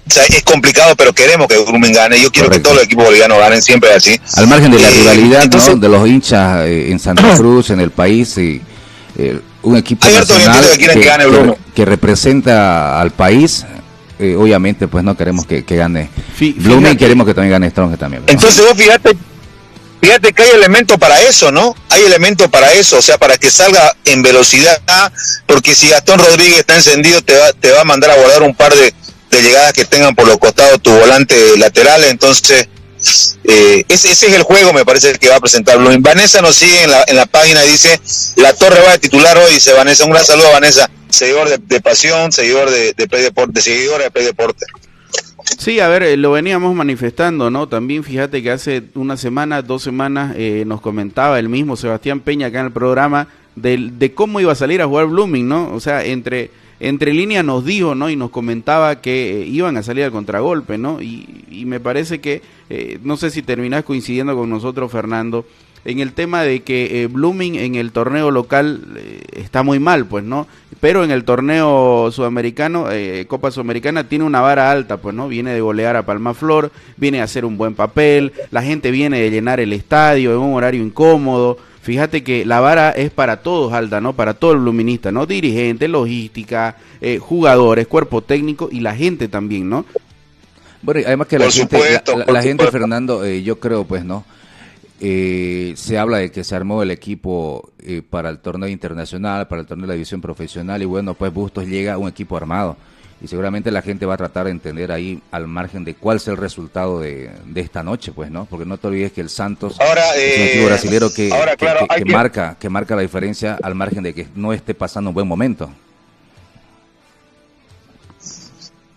o sea, es complicado, pero queremos que Blooming gane. Yo quiero que todos los equipos bolivianos ganen siempre así. Al margen de la eh, rivalidad de los hinchas en Santa Cruz, en el país, y eh, un equipo nacional que, representa al país, eh, obviamente pues no queremos que, gane Blooming, queremos que también gane Strong también. Entonces vos fíjate, fíjate que hay elementos para eso, ¿no? Hay elementos para eso, o sea, para que salga en velocidad, porque si Gastón Rodríguez está encendido te va, te va a mandar a guardar un par de, de llegadas que tengan por los costados tu volante lateral, entonces eh, ese, es el juego, me parece que va a presentar Blooming. Vanessa nos sigue en la, en la página, dice, la torre va a titular hoy, dice Vanessa. Un gran saludo a Vanessa, seguidor de, Pasión, seguidor de, de Play Deporte, seguidora de Play Deporte. Sí, a ver, eh, lo veníamos manifestando, ¿no? También fíjate que hace una semana, dos semanas, eh, nos comentaba el mismo Sebastián Peña acá en el programa de, de cómo iba a salir a jugar Blooming, ¿no? O sea, entre entre línea nos dijo, ¿no? Y nos comentaba que eh, iban a salir al contragolpe, ¿no? Y, me parece que, eh, no sé si terminás coincidiendo con nosotros, Fernando, en el tema de que eh, Blooming en el torneo local está muy mal, pues, ¿no? Pero en el torneo sudamericano, Copa Sudamericana, tiene una vara alta, pues, ¿no? Viene de golear a Palma Flor, viene a hacer un buen papel, la gente viene de llenar el estadio en un horario incómodo, Fíjate que la vara es para todos, Alda, ¿no? Para todo el luminista, ¿no? Dirigente, logística, eh, jugadores, cuerpo técnico y la gente también, ¿no? Bueno, además que la gente, la, gente, Fernando, eh, yo creo, pues, ¿no? Eh, se habla de que se armó el equipo para el torneo internacional, para el torneo de la división profesional, y bueno, pues Bustos llega un equipo armado. Y seguramente la gente va a tratar de entender ahí al margen de cuál es el resultado de, esta noche, pues, ¿no? Porque no te olvides que el Santos ahora, es un equipo eh, brasileño que, que, marca, que marca la diferencia al margen de que no esté pasando un buen momento.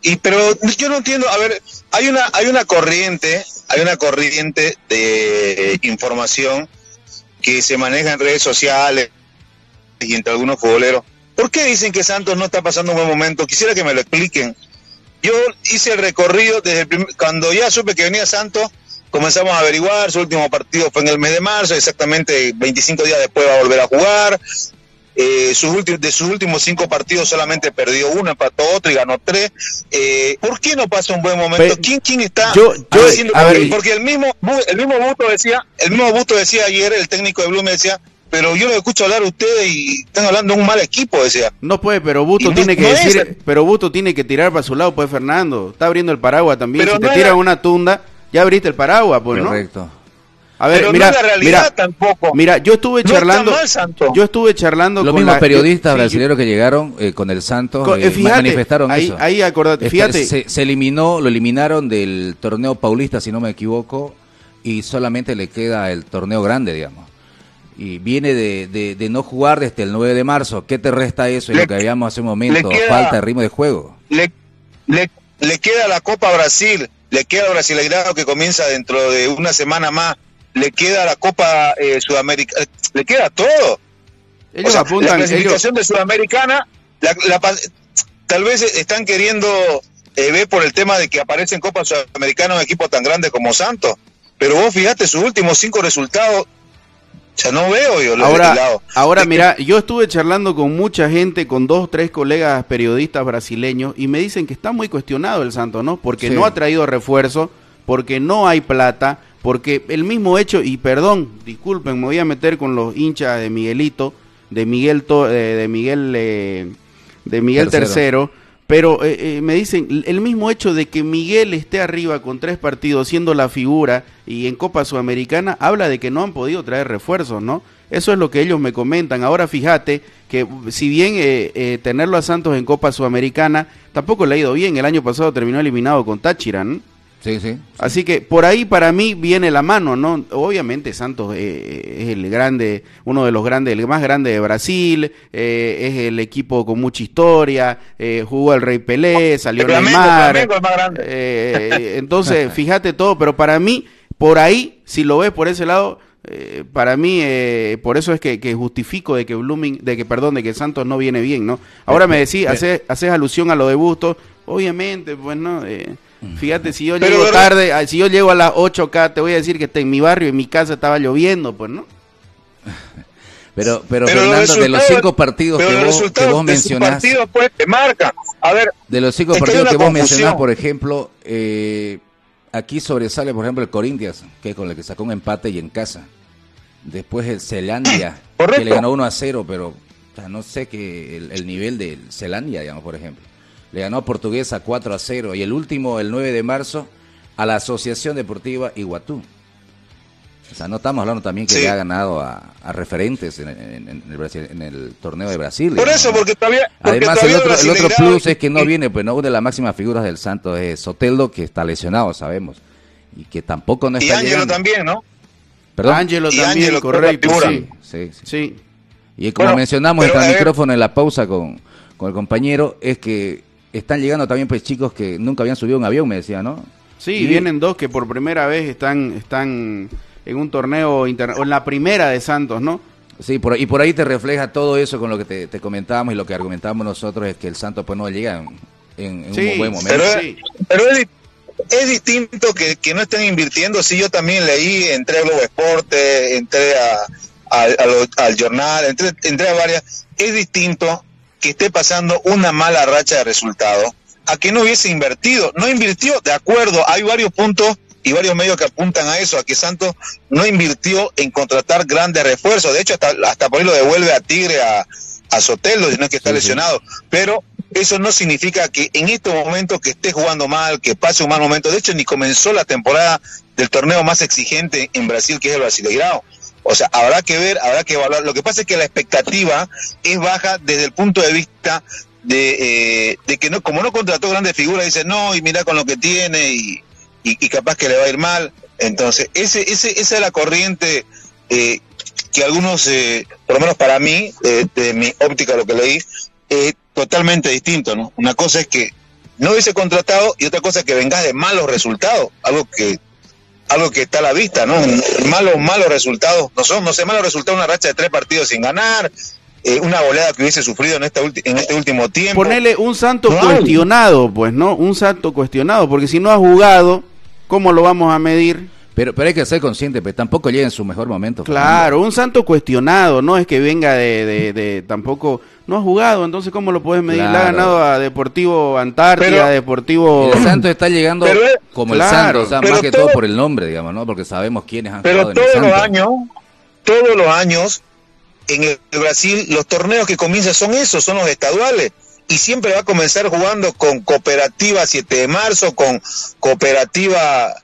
Y pero yo no entiendo, a ver, hay una hay una corriente, hay una corriente de información que se maneja en redes sociales y entre algunos futboleros. ¿Por qué dicen que Santos no está pasando un buen momento? Quisiera que me lo expliquen. Yo hice el recorrido desde cuando ya supe que venía Santos, comenzamos a averiguar, su último partido fue en el mes de marzo, exactamente 25 días después va a volver a jugar, eh, sus de sus últimos cinco partidos solamente perdió uno, empató otro y ganó tres. Eh, ¿Por qué no pasa un buen momento? ¿Quién, quién está yo, yo, porque, el mismo el mismo Busto decía, el mismo Busto decía ayer, el técnico de Blue me decía, pero yo lo escucho hablar a ustedes y están hablando de un mal equipo, decía. No puede, pero Busto tiene que decir, pero Busto tiene que tirar para su lado, pues Fernando, está abriendo el paraguas también, si te tiran una tunda, ya abriste el paraguas, pues, Correcto. A ver, mira, mira, tampoco. Mira, yo estuve charlando, yo estuve charlando los mismos periodistas brasileños que llegaron eh, con el Santos eh, eh, manifestaron ahí, eso. Ahí acordate, fíjate, se, eliminó, lo eliminaron del torneo paulista, si no me equivoco, y solamente le queda el torneo grande, digamos. Y viene de, de, no jugar desde el 9 de marzo. ¿Qué te resta eso? Y lo que habíamos hace un momento, falta de ritmo de juego. Le, le, le queda la Copa Brasil, le queda el Brasileirado que comienza dentro de una semana más le queda la Copa eh, Sudamericana, eh, le queda todo. Ellos apuntan, la clasificación de Sudamericana, tal vez están queriendo eh, ver por el tema de que aparece en Copa Sudamericana un equipo tan grande como Santos. Pero vos fíjate sus últimos cinco resultados, no veo yo. Ahora, ahora mira, yo estuve charlando con mucha gente, con dos, tres colegas periodistas brasileños, y me dicen que está muy cuestionado el Santos, ¿no? Porque no ha traído refuerzo, porque no hay plata, porque el mismo hecho, y perdón, disculpen, me voy a meter con los hinchas de Miguelito, de Miguel, de Miguel, eh, de Miguel Tercero, pero eh, eh, me dicen, el mismo hecho de que Miguel esté arriba con tres partidos siendo la figura y en Copa Sudamericana, habla de que no han podido traer refuerzos, ¿no? Eso es lo que ellos me comentan. Ahora fíjate que si bien tenerlo a Santos en Copa Sudamericana tampoco le ha ido bien, el año pasado terminó eliminado con Táchira, ¿no? Sí, sí, Así que por ahí para mí viene la mano, ¿no? Obviamente Santos eh, es el grande, uno de los grandes, el más grande de Brasil, eh, es el equipo con mucha historia, eh, jugó el Rey Pelé, salió en el mar. entonces, fíjate todo, pero para mí, por ahí, si lo ves por ese lado, para mí, por eso es que, justifico de que Blooming, de que perdón, de que Santos no viene bien, ¿no? Ahora me decís, haces, haces alusión a lo de Busto, obviamente, pues no. Fíjate, si yo llego tarde, ah, si yo llego a las 8 acá, te voy a decir que en mi barrio, en mi casa estaba lloviendo, pues, ¿no? Pero, pero, Fernando, de los cinco partidos que vos, que vos mencionás. Pues, te marca. A ver, de los cinco partidos que vos mencionás, por ejemplo, eh, aquí sobresale, por ejemplo, el Corinthians, que es con el que sacó un empate y en casa. Después el Celandia, que le ganó 1 a 0, pero no sé que el, el nivel del Celandia, digamos, por ejemplo le ganó a Portuguesa 4 a 0 y el último, el 9 de marzo, a la Asociación Deportiva Iguatú. O sea, no estamos hablando también que le ha ganado a, referentes en, el torneo de Brasil. Por eso, porque todavía. Además, el otro, el otro plus es que no viene, pues no, una de las máximas figuras del Santos es Soteldo, que está lesionado, sabemos. Y que tampoco no está. Y Ángelo también, ¿no? Perdón. Ángelo también, correcto. Sí, sí, sí, Y como mencionamos en el micrófono en la pausa con, con el compañero, es que están llegando también pues chicos que nunca habían subido un avión, me decía, ¿no? Sí, vienen dos que por primera vez están, están en un torneo interno, o en la primera de Santos, ¿no? Sí, por, y por ahí te refleja todo eso con lo que te, comentábamos y lo que argumentábamos nosotros es que el Santos pues no llega en, un buen momento. Pero, es, distinto que, no estén invirtiendo. Sí, yo también leí, entré a Globo Esporte, entré a, al jornal, entré, entré a varias. Es distinto que esté pasando una mala racha de resultados a que no hubiese invertido. No invirtió, de acuerdo, hay varios puntos y varios medios que apuntan a eso, a que Santos no invirtió en contratar grandes refuerzos. De hecho, hasta, hasta por ahí lo devuelve a Tigre, a, a Sotelo, no es que está lesionado. Pero eso no significa que en estos momentos que esté jugando mal, que pase un mal momento. De hecho, ni comenzó la temporada del torneo más exigente en Brasil, que es el Brasileirao. O sea, habrá que ver, habrá que evaluar. Lo que pasa es que la expectativa es baja desde el punto de vista de, de que no como no contrató grandes figuras, dice no, y mira con lo que tiene y, y, capaz que le va a ir mal. Entonces, ese, ese, esa es la corriente eh, que algunos, eh, por lo menos para mí, eh, de mi óptica lo que leí, es totalmente distinto, ¿no? Una cosa es que no hubiese contratado y otra cosa es que vengas de malos resultados, algo que algo que está a la vista, ¿no? Malos, malos resultados, no son, no sé, malos resultados, una racha de tres partidos sin ganar, una goleada que hubiese sufrido en, esta en este último tiempo. Ponele un santo cuestionado, pues, ¿no? Un santo cuestionado, porque si no ha jugado, ¿cómo lo vamos a medir? Pero, pero hay que ser consciente, pero tampoco llega en su mejor momento. Claro, un santo cuestionado, no es que venga de, de, tampoco, no ha jugado, entonces ¿cómo lo puedes medir? Le ha ganado a Deportivo Antártida, Deportivo... El santo está llegando como el santo, o sea, más que todo, por el nombre, digamos, ¿no? Porque sabemos quiénes han pero todos los años, todos los años, en el Brasil, los torneos que comienzan son esos, son los estaduales y siempre va a comenzar jugando con Cooperativa 7 de marzo, con Cooperativa,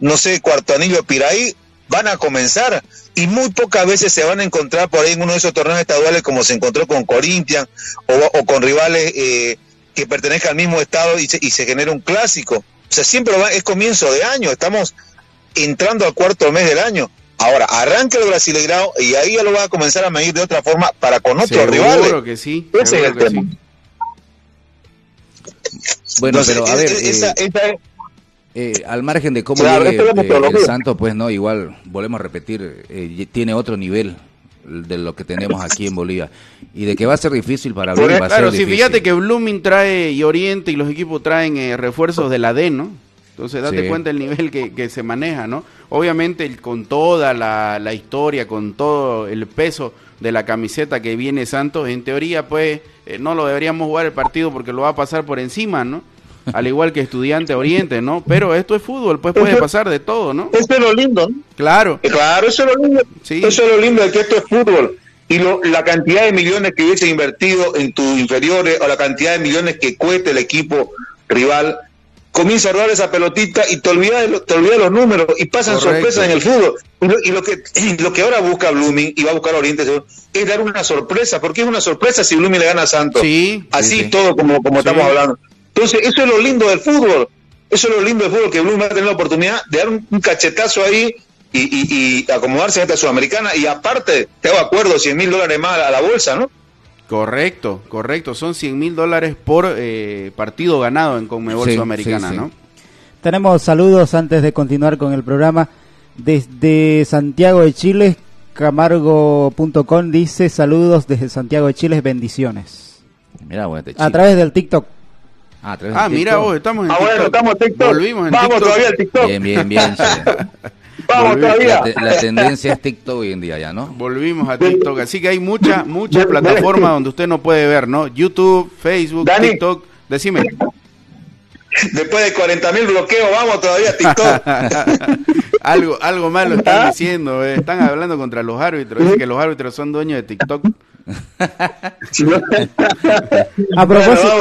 no sé, Cuarto Anillo Piraí, van a comenzar y muy pocas veces se van a encontrar por ahí en uno de esos torneos estaduales como se encontró con Corinthians o, con rivales eh, que pertenezcan al mismo estado y se, y se genera un clásico. O sea, siempre va, es comienzo de año, estamos entrando al cuarto mes del año. Ahora, arranca el Brasileirao y ahí ya lo va a comenzar a medir de otra forma para con otros rivales. Que sí. Ese es el tema. Bueno, pero a ver, eh, eh, al margen de cómo llegue eh, el Santo, pues no, igual, volvemos a repetir, tiene otro nivel de lo que tenemos aquí en Bolivia y de que va a ser difícil para Blooming. claro, si fíjate que Blooming trae y Oriente y los equipos traen refuerzos de la D, ¿no? Entonces date cuenta el nivel que, se maneja, ¿no? Obviamente con toda la, la historia, con todo el peso de la camiseta que viene Santos, en teoría pues eh, no lo deberíamos jugar el partido porque lo va a pasar por encima, ¿no? Al igual que estudiante oriente, ¿no? Pero esto es fútbol, pues puede pasar de todo, ¿no? Eso es lo lindo, ¿no? Claro. Claro, eso es lo lindo. Eso es lo lindo de que esto es fútbol. Y lo, la cantidad de millones que hubiese invertido en tus inferiores o la cantidad de millones que cueste el equipo rival, comienza a rodar esa pelotita y te olvidas de, te olvidas los números y pasan sorpresas en el fútbol. Y lo, que, lo que ahora busca Blooming y va a buscar Oriente es dar una sorpresa, porque es una sorpresa si Blooming le gana a Santos. Sí, Así todo como, como estamos hablando. Entonces, eso es lo lindo del fútbol. Eso es lo lindo del fútbol, que Blooming va a tener la oportunidad de dar un, cachetazo ahí y, y, y acomodarse a esta sudamericana. Y aparte, te hago acuerdo, 100 mil dólares más a la bolsa, ¿no? Correcto, correcto. Son 100 mil dólares por eh, partido ganado en Conmebol Sudamericana, ¿no? Tenemos saludos antes de continuar con el programa. Desde Santiago de Chile, camargo.com dice saludos desde Santiago de Chile, bendiciones. Mira, A través del TikTok. Ah, ah mira vos, estamos en ah, Bueno, estamos en TikTok. Volvimos en Vamos todavía al TikTok. Bien, bien, bien. Vamos todavía. La, tendencia es TikTok hoy en día ya, ¿no? Volvimos a TikTok. Así que hay muchas, muchas plataformas donde usted no puede ver, ¿no? YouTube, Facebook, TikTok. Decime. Después de 40 mil bloqueos, vamos todavía a TikTok. algo, algo malo están ¿Ah? diciendo. Eh. Están hablando contra los árbitros. Dicen que los árbitros son dueños de TikTok. a, propósito,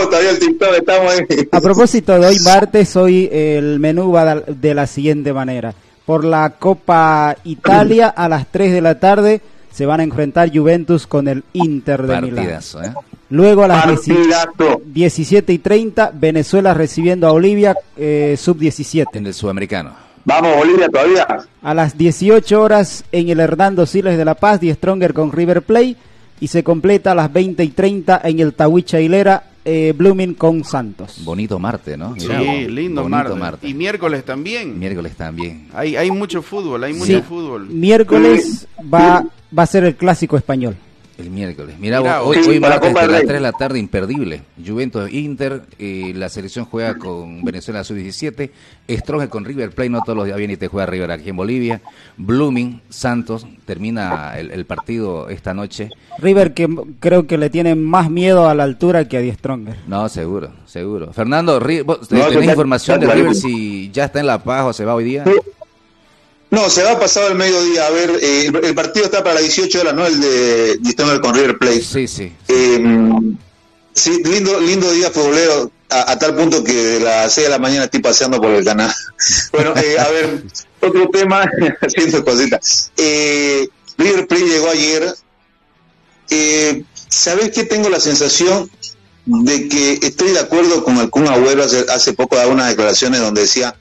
a propósito de hoy martes, hoy el menú va de la siguiente manera por la Copa Italia a las 3 de la tarde se van a enfrentar Juventus con el Inter de Milán. ¿eh? Luego a las 17 y 30 Venezuela recibiendo a Bolivia eh, sub-17. En el sudamericano. Vamos, Bolivia todavía. A las 18 horas en el Hernando Siles de La Paz, Die Stronger con River Play. Y se completa a las 20 y 30 en el Tahuicha Hilera, eh, Blooming con Santos. Bonito Marte, ¿no? sí, lindo Marte. Y miércoles también. Miércoles también. Hay, hay mucho fútbol, hay mucho fútbol. Miércoles va, va a ser el clásico español. El miércoles. Mira, hoy, hoy martes a las 3 de la tarde, imperdible. Juventus Inter, eh, la selección juega con Venezuela sub-17, Strong con River Plate, no todos los días viene y te juega River aquí en Bolivia. Blooming, Santos, termina el, partido esta noche. River que creo que le tiene más miedo a la altura que a Die Stronger. No, seguro, seguro. Fernando, ¿tenés información de River si ya está en La Paz o se va hoy día? No, se va a pasar el mediodía. A ver, eh, el, partido está para las 18 horas, ¿no? El de Distonel con River Plate. Sí, sí. Eh, sí, lindo, lindo día futbolero, a, tal punto que de las 6 de la mañana estoy paseando por el canal. bueno, eh, a ver, otro tema, haciendo cositas. River Plate llegó ayer. ¿Sabes qué? Tengo la sensación de que estoy de acuerdo con el Kun Agüero hace, hace poco daba unas declaraciones donde decía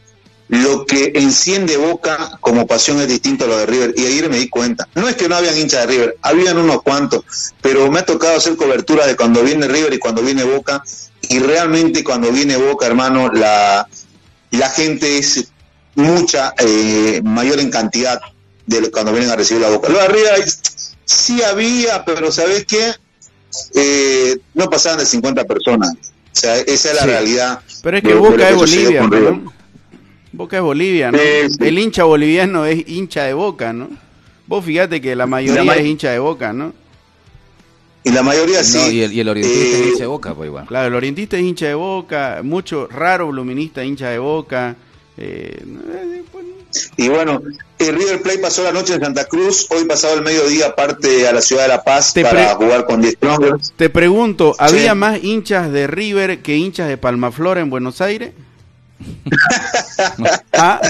lo que enciende Boca como pasión es distinto a lo de River. Y ayer me di cuenta. No es que no habían hinchas de River, habían unos cuantos, pero me ha tocado hacer cobertura de cuando viene River y cuando viene Boca. Y realmente cuando viene Boca, hermano, la, la gente es mucha, eh, mayor en cantidad de cuando vienen a recibir la Boca. Lo de River sí había, pero ¿sabes qué? Eh, no pasaban de 50 personas. O sea, esa es la realidad. Pero es que Boca es Bolivia, ¿no? Boca es Bolivia, ¿no? El hincha boliviano es hincha de Boca, ¿no? Vos fíjate que la mayoría es hincha de Boca, ¿no? Y la mayoría sí. y, el, y el orientista es eh, hincha de Boca, pues igual. Claro, el orientista es hincha de Boca, mucho raro bluminista hincha de Boca. Eh, y bueno, el River Plate pasó la noche en Santa Cruz, hoy pasado el mediodía parte a la ciudad de La Paz para jugar con 10 Te pregunto, ¿había más hinchas de River que hinchas de Palmaflor en Buenos Aires? ¿Ah?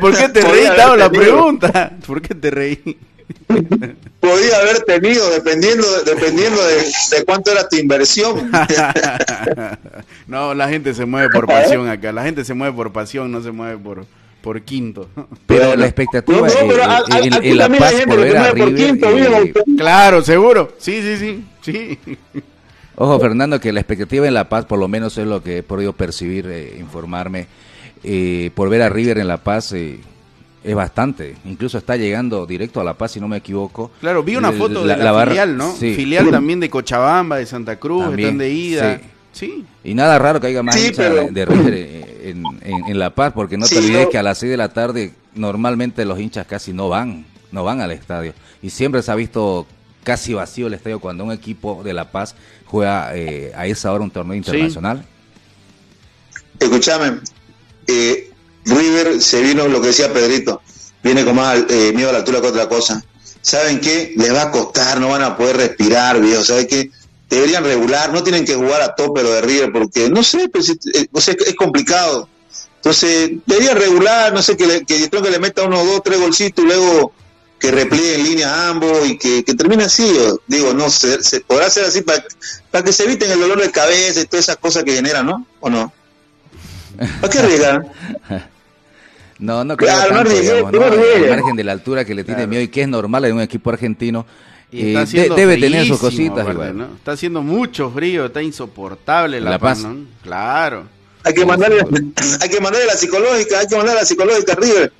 ¿Por qué te reí? Te la pregunta. ¿Por qué te reí? Podía haber tenido, dependiendo, dependiendo de, cuánto era tu inversión. no, la gente se mueve por pasión acá. La gente se mueve por pasión, no se mueve por, por quinto. Pero la expectativa es en, La Paz por ver a River. Claro, seguro. Sí, sí, sí. sí. Ojo, Fernando, que la expectativa en La Paz, por lo menos es lo que he podido percibir, eh, informarme, eh, por ver a River en La Paz eh, es bastante. Incluso está llegando directo a La Paz, si no me equivoco. Claro, vi una foto de la, filial, ¿no? Filial también de Cochabamba, de Santa Cruz, están de ida. Sí. Y nada raro que haya más hinchas de, River en, La Paz, porque no te olvides que a las 6 de la tarde normalmente los hinchas casi no van, no van al estadio. Y siempre se ha visto casi vacío el estadio cuando un equipo de La Paz juega eh, a esa hora un torneo internacional. Escúchame, eh, River se vino, lo que decía Pedrito, viene con más eh, miedo a la altura que otra cosa. ¿Saben qué? Les va a costar, no van a poder respirar, viejo. ¿Saben qué? Deberían regular, no tienen que jugar a tope lo de River, porque no sé, pues, es complicado. Entonces, deberían regular, no sé, que, le, que, que le meta uno, dos, tres golcitos y luego que repliegue en línea ambos y que, termine así. digo, no se, se podrá hacer así para, para que se eviten el dolor de cabeza y todas esas cosas que generan, ¿no? ¿O no? ¿Para qué arriesgar? No, no creo claro, tanto, digamos, ¿no? Al margen de la altura que le tiene miedo y que es normal en un equipo argentino. Y eh, debe tener sus cositas igual. Está haciendo mucho frío, está insoportable la, paz. ¿no? Claro. Hay que mandarle, hay que mandarle la psicológica, hay que mandarle la psicológica a River.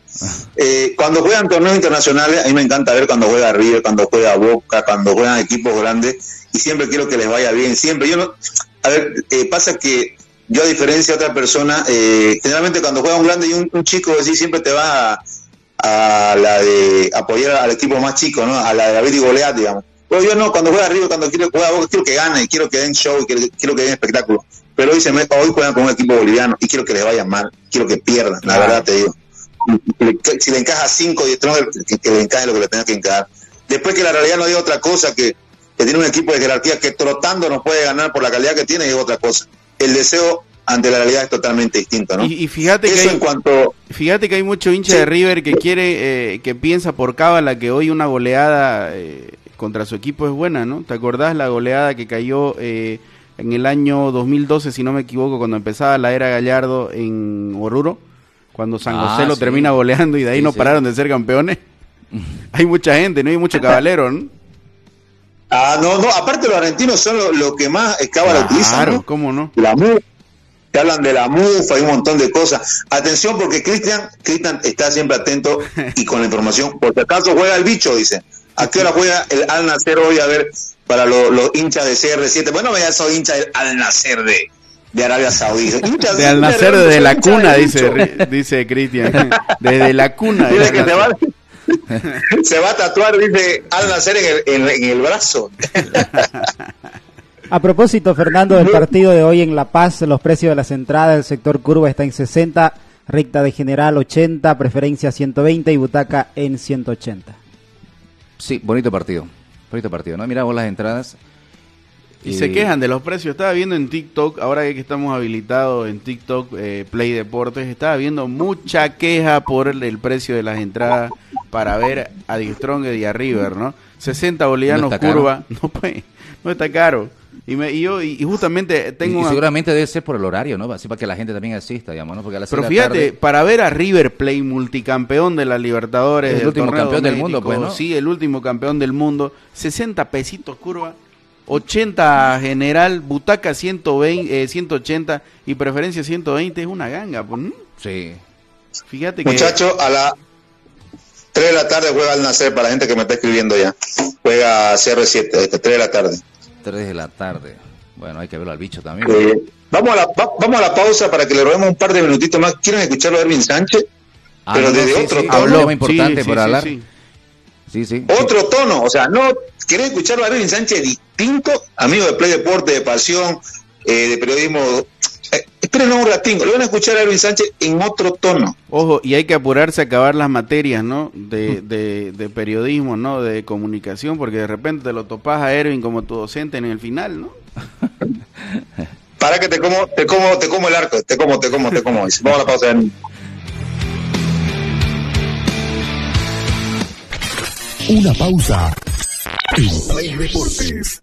Eh, cuando juegan torneos internacionales, a mí me encanta ver cuando juega River, cuando juega Boca, cuando juegan equipos grandes, y siempre quiero que les vaya bien, siempre. Yo no, a ver, eh, pasa que yo a diferencia de otra persona, eh, generalmente cuando juega un grande y un, chico, así siempre te va a, la de apoyar al equipo más chico, ¿no? A la de David y Goliat, digamos. Pero yo no, cuando juega River, cuando quiero jugar Boca, quiero que gane, quiero que den show, quiero, quiero que den espectáculo. Pero hoy, se hoy juegan con un equipo boliviano y quiero que les vaya mal, quiero que pierdan, la verdad te digo si le encaja 5 y que, que, le encaje lo que le tenga que encajar. Después que la realidad no diga otra cosa, que, tiene un equipo de jerarquía que trotando no puede ganar por la calidad que tiene, es otra cosa. El deseo ante la realidad es totalmente distinto, ¿no? Y, fíjate que hay, en cuanto... fíjate que hay mucho hincha de River que quiere, eh, que piensa por cábala que hoy una goleada eh, contra su equipo es buena, ¿no? ¿Te acordás la goleada que cayó eh, en el año 2012, si no me equivoco, cuando empezaba la era Gallardo en Oruro? cuando San ah, José lo termina goleando y de ahí no pararon de ser campeones. hay mucha gente, no hay mucho cabalero, ¿no? Ah, no, no, aparte los argentinos son los que más cábala claro, utilizan. ¿no? ¿cómo no? La te hablan de la mufa y un montón de cosas. Atención porque Cristian, Cristian está siempre atento y con la información. Por si acaso juega el bicho, dice. ¿A qué hora juega el Al Nacer hoy? A ver, para los, hinchas de CR7. Bueno, ya soy hincha del Al Nacer de, de Arabia Saudita. de al nacer desde la cuna, dice dice Cristian. Desde la cuna. Dice que se va, se va, a tatuar, dice, al nacer en el, en, el brazo. A propósito, Fernando, del partido de hoy en La Paz, los precios de las entradas del sector curva está en 60, recta de general 80, preferencia 120 y butaca en 180. Sí, bonito partido. Bonito partido, ¿no? Miramos las entradas. Y se quejan de los precios. Estaba viendo en TikTok, ahora que estamos habilitados en TikTok, eh, Play Deportes, estaba viendo mucha queja por el, precio de las entradas para ver a Strong y a River, ¿no? 60 bolivianos curva, no pues, no está caro. Y, me, y yo y justamente tengo... Y, seguramente debe ser por el horario, ¿no? Así para que la gente también asista, digamos, ¿no? Porque a Pero fíjate, para ver a River Play, multicampeón de la Libertadores... El último campeón del mundo, pues, ¿no? Sí, el último campeón del mundo. 60 pesitos curva. 80 general, butaca 120, 180 eh, y preferencia 120 es una ganga. Pues, Sí. Fíjate que... Muchacho, a la 3 de la tarde juega al nacer para la gente que me está escribiendo ya. Juega CR7, 3 este, de la tarde. 3 de la tarde. Bueno, hay que verlo al bicho también. vamos, a la, vamos a la pausa para que le robemos un par de minutitos más. ¿Quieren escucharlo a Erwin Sánchez? Ah, Pero desde otro tono. Habló importante por hablar. Sí, sí. Otro tono, o sea, no quieren escucharlo a Erwin Sánchez distinto, amigo de Play Deporte, de Pasión, eh, de periodismo esperen un ratito, lo van a escuchar a Erwin Sánchez en otro tono. Ojo, y hay que apurarse a acabar las materias, ¿no? De, de, periodismo, ¿no? De comunicación, porque de repente te lo topas a Erwin como tu docente en el final, ¿no? Para que te como, te como, te como el arco, te como, te como, te como. Vamos a la pausa. Una pausa. En Play Deportes.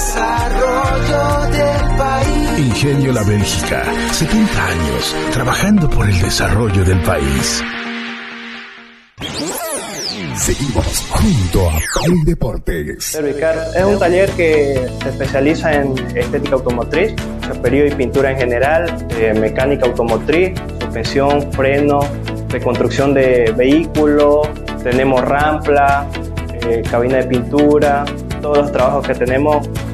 desarrollo. Ingenio La Bélgica, 70 años trabajando por el desarrollo del país. Seguimos junto a Play Deportes. Servicar es un taller que se especializa en estética automotriz, chaperío y pintura en general, eh, mecánica automotriz, suspensión, freno, reconstrucción de vehículos, tenemos rampla, eh, cabina de pintura, todos los trabajos que tenemos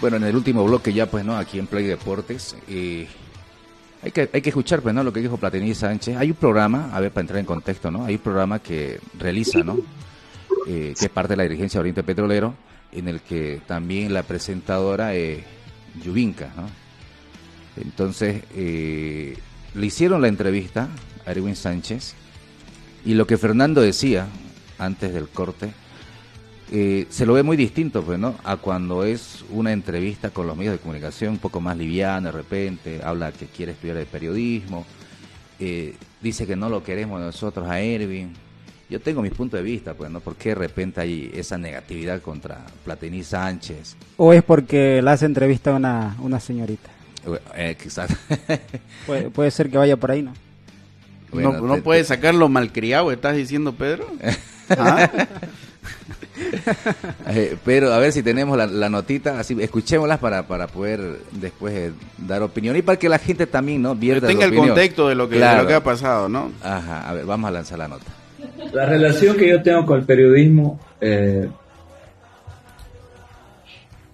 Bueno, en el último bloque ya, pues, ¿no? Aquí en Play Deportes. Eh, hay, que, hay que escuchar, pues, ¿no? Lo que dijo Platini Sánchez. Hay un programa, a ver, para entrar en contexto, ¿no? Hay un programa que realiza, ¿no? Eh, que es parte de la dirigencia de Oriente Petrolero, en el que también la presentadora es Yubinka, ¿no? Entonces, eh, le hicieron la entrevista a Erwin Sánchez y lo que Fernando decía antes del corte eh, se lo ve muy distinto, pues, ¿no? A cuando es una entrevista con los medios de comunicación, un poco más liviana de repente, habla que quiere estudiar el periodismo, eh, dice que no lo queremos nosotros a Erwin. Yo tengo mis puntos de vista, pues, ¿no? ¿Por qué de repente hay esa negatividad contra Platini Sánchez? ¿O es porque la hace entrevista a una, una señorita? Eh, quizás. puede, puede ser que vaya por ahí, ¿no? no, no puede sacarlo malcriado, estás diciendo, Pedro. ¿Ah? Eh, pero a ver si tenemos la, notita, así escuchémoslas para, para poder después eh, dar opinión y para que la gente también no vierta tenga el contexto de lo, que, lo que ha pasado, ¿no? Ajá, a ver, vamos a lanzar la nota. La relación que yo tengo con el periodismo eh,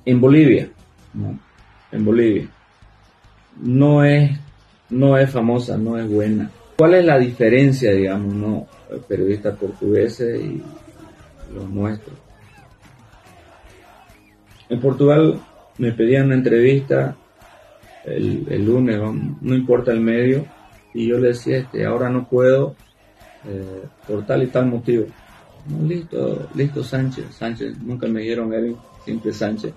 en Bolivia, en Bolivia, no es, no es famosa, no es buena. ¿Cuál es la diferencia, digamos, no, periodistas portugueses y los nuestros? En Portugal me pedían una entrevista el, lunes, no importa el medio, y yo le decía, este, ahora no puedo eh, por tal y tal motivo. listo, listo Sánchez, Sánchez, nunca me dijeron él, siempre Sánchez.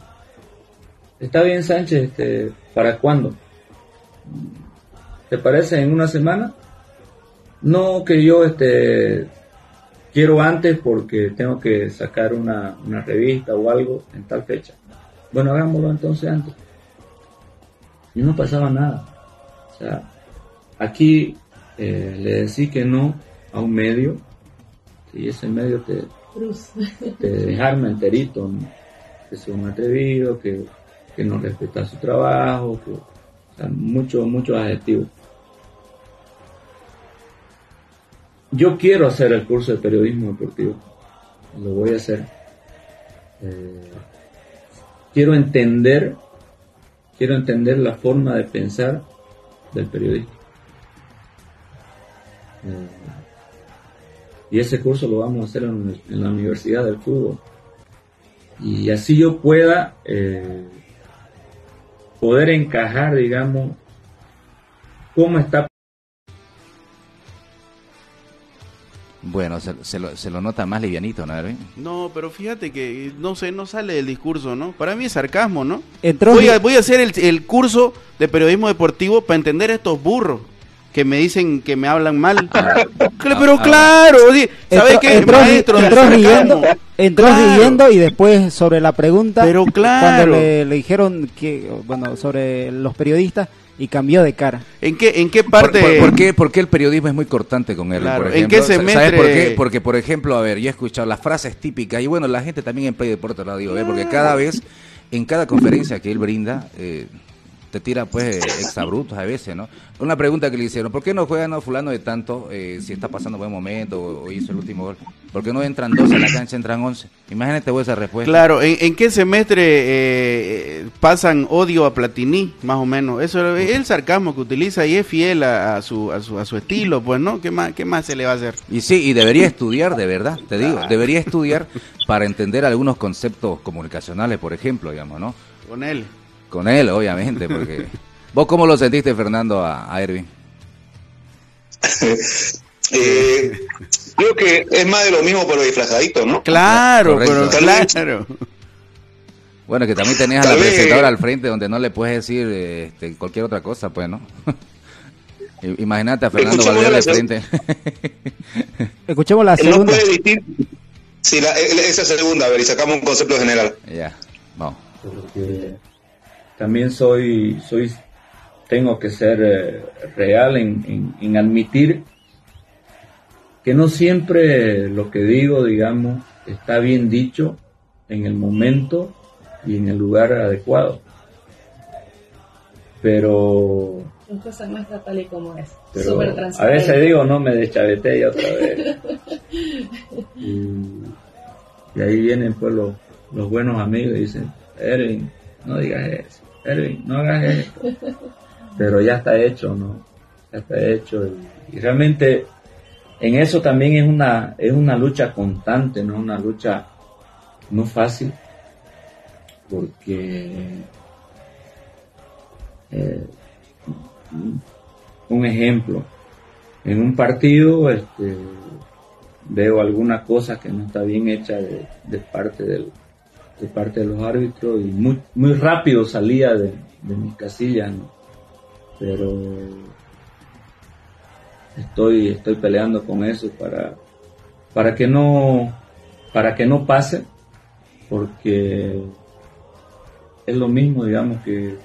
Está bien Sánchez, este, ¿para cuándo? ¿Te parece en una semana? No que yo este quiero antes porque tengo que sacar una, una revista o algo en tal fecha. Bueno, hagámoslo entonces antes. Y no pasaba nada. O sea, aquí eh, le decís que no a un medio y ese medio te, te dejarme enterito, que es un atrevido, que, que no respeta su trabajo, que, o sea, muchos mucho adjetivos. Yo quiero hacer el curso de periodismo deportivo, lo voy a hacer. Eh, quiero entender, quiero entender la forma de pensar del periodista. Eh, y ese curso lo vamos a hacer en, la Universidad del Fútbol. Y así yo pueda eh, poder encajar, digamos, cómo está Bueno, se, lo, se, lo, nota más livianito, ¿no, No, pero fíjate que, no sé, no sale del discurso, ¿no? Para mí es sarcasmo, ¿no? voy, a, voy a hacer el, el, curso de periodismo deportivo para entender estos burros que me dicen que me hablan mal. pero claro, ¿sabes qué? Entró, entró, riendo, entró riendo y después sobre la pregunta, pero claro. cuando le, le dijeron que, bueno, sobre los periodistas, y cambió de cara. ¿En qué, en qué parte? ¿Por, qué, por qué, el periodismo es muy cortante con él? por ¿En qué semestre? ¿Sabes por qué? Porque, por ejemplo, a ver, yo he escuchado las frases típicas, y bueno, la gente también en Play Deporte lo digo, ¿eh? porque cada vez, en cada conferencia que él brinda, eh, te tira pues exabrutos a veces, ¿no? Una pregunta que le hicieron, ¿por qué no juegan a fulano de tanto eh, si está pasando buen momento o, hizo el último gol? ¿Por qué no entran dos en la cancha, entran once? Imagínate vos esa respuesta. Claro, ¿en, qué semestre eh, pasan odio a Platini, más o menos? Eso es el sarcasmo que utiliza y es fiel a, su, a, su, a su estilo, pues, ¿no? ¿Qué más, ¿Qué más se le va a hacer? Y sí, y debería estudiar, de verdad, te digo, debería estudiar para entender algunos conceptos comunicacionales, por ejemplo, digamos, ¿no? Con él. Con él, obviamente, porque... ¿Vos cómo lo sentiste, Fernando, a, a Erwin? eh, creo que es más de lo mismo, pero disfrazadito, ¿no? Claro, pero claro. Bueno, que también tenías a la presentadora al frente donde no le puedes decir este, cualquier otra cosa, pues, ¿no? Imagínate a Fernando Valverde al frente. Escuchemos la segunda. No puede decir... Sí, la, esa segunda, a ver, y sacamos un concepto general. Ya, vamos. Porque también soy, soy tengo que ser eh, real en, admitir que no siempre lo que digo, digamos, está bien dicho en el momento y en el lugar adecuado. Pero... cosa nuestra tal y como es. a veces digo, no me deschaveté otra vez. y, ahí vienen pues los, los buenos amigos y dicen, Erwin, no digas eso no hagas esto. Pero ya está hecho, ¿no? Ya está hecho. Y, realmente en eso también es una, es una lucha constante, ¿no? Una lucha no fácil. Porque eh, un ejemplo, en un partido este, veo alguna cosa que no está bien hecha de parte del, de parte de los árbitros y muy, muy rápido salía de, mi casilla, pero estoy, estoy peleando con eso para, para que no, para que no pase, porque es lo mismo, digamos, que,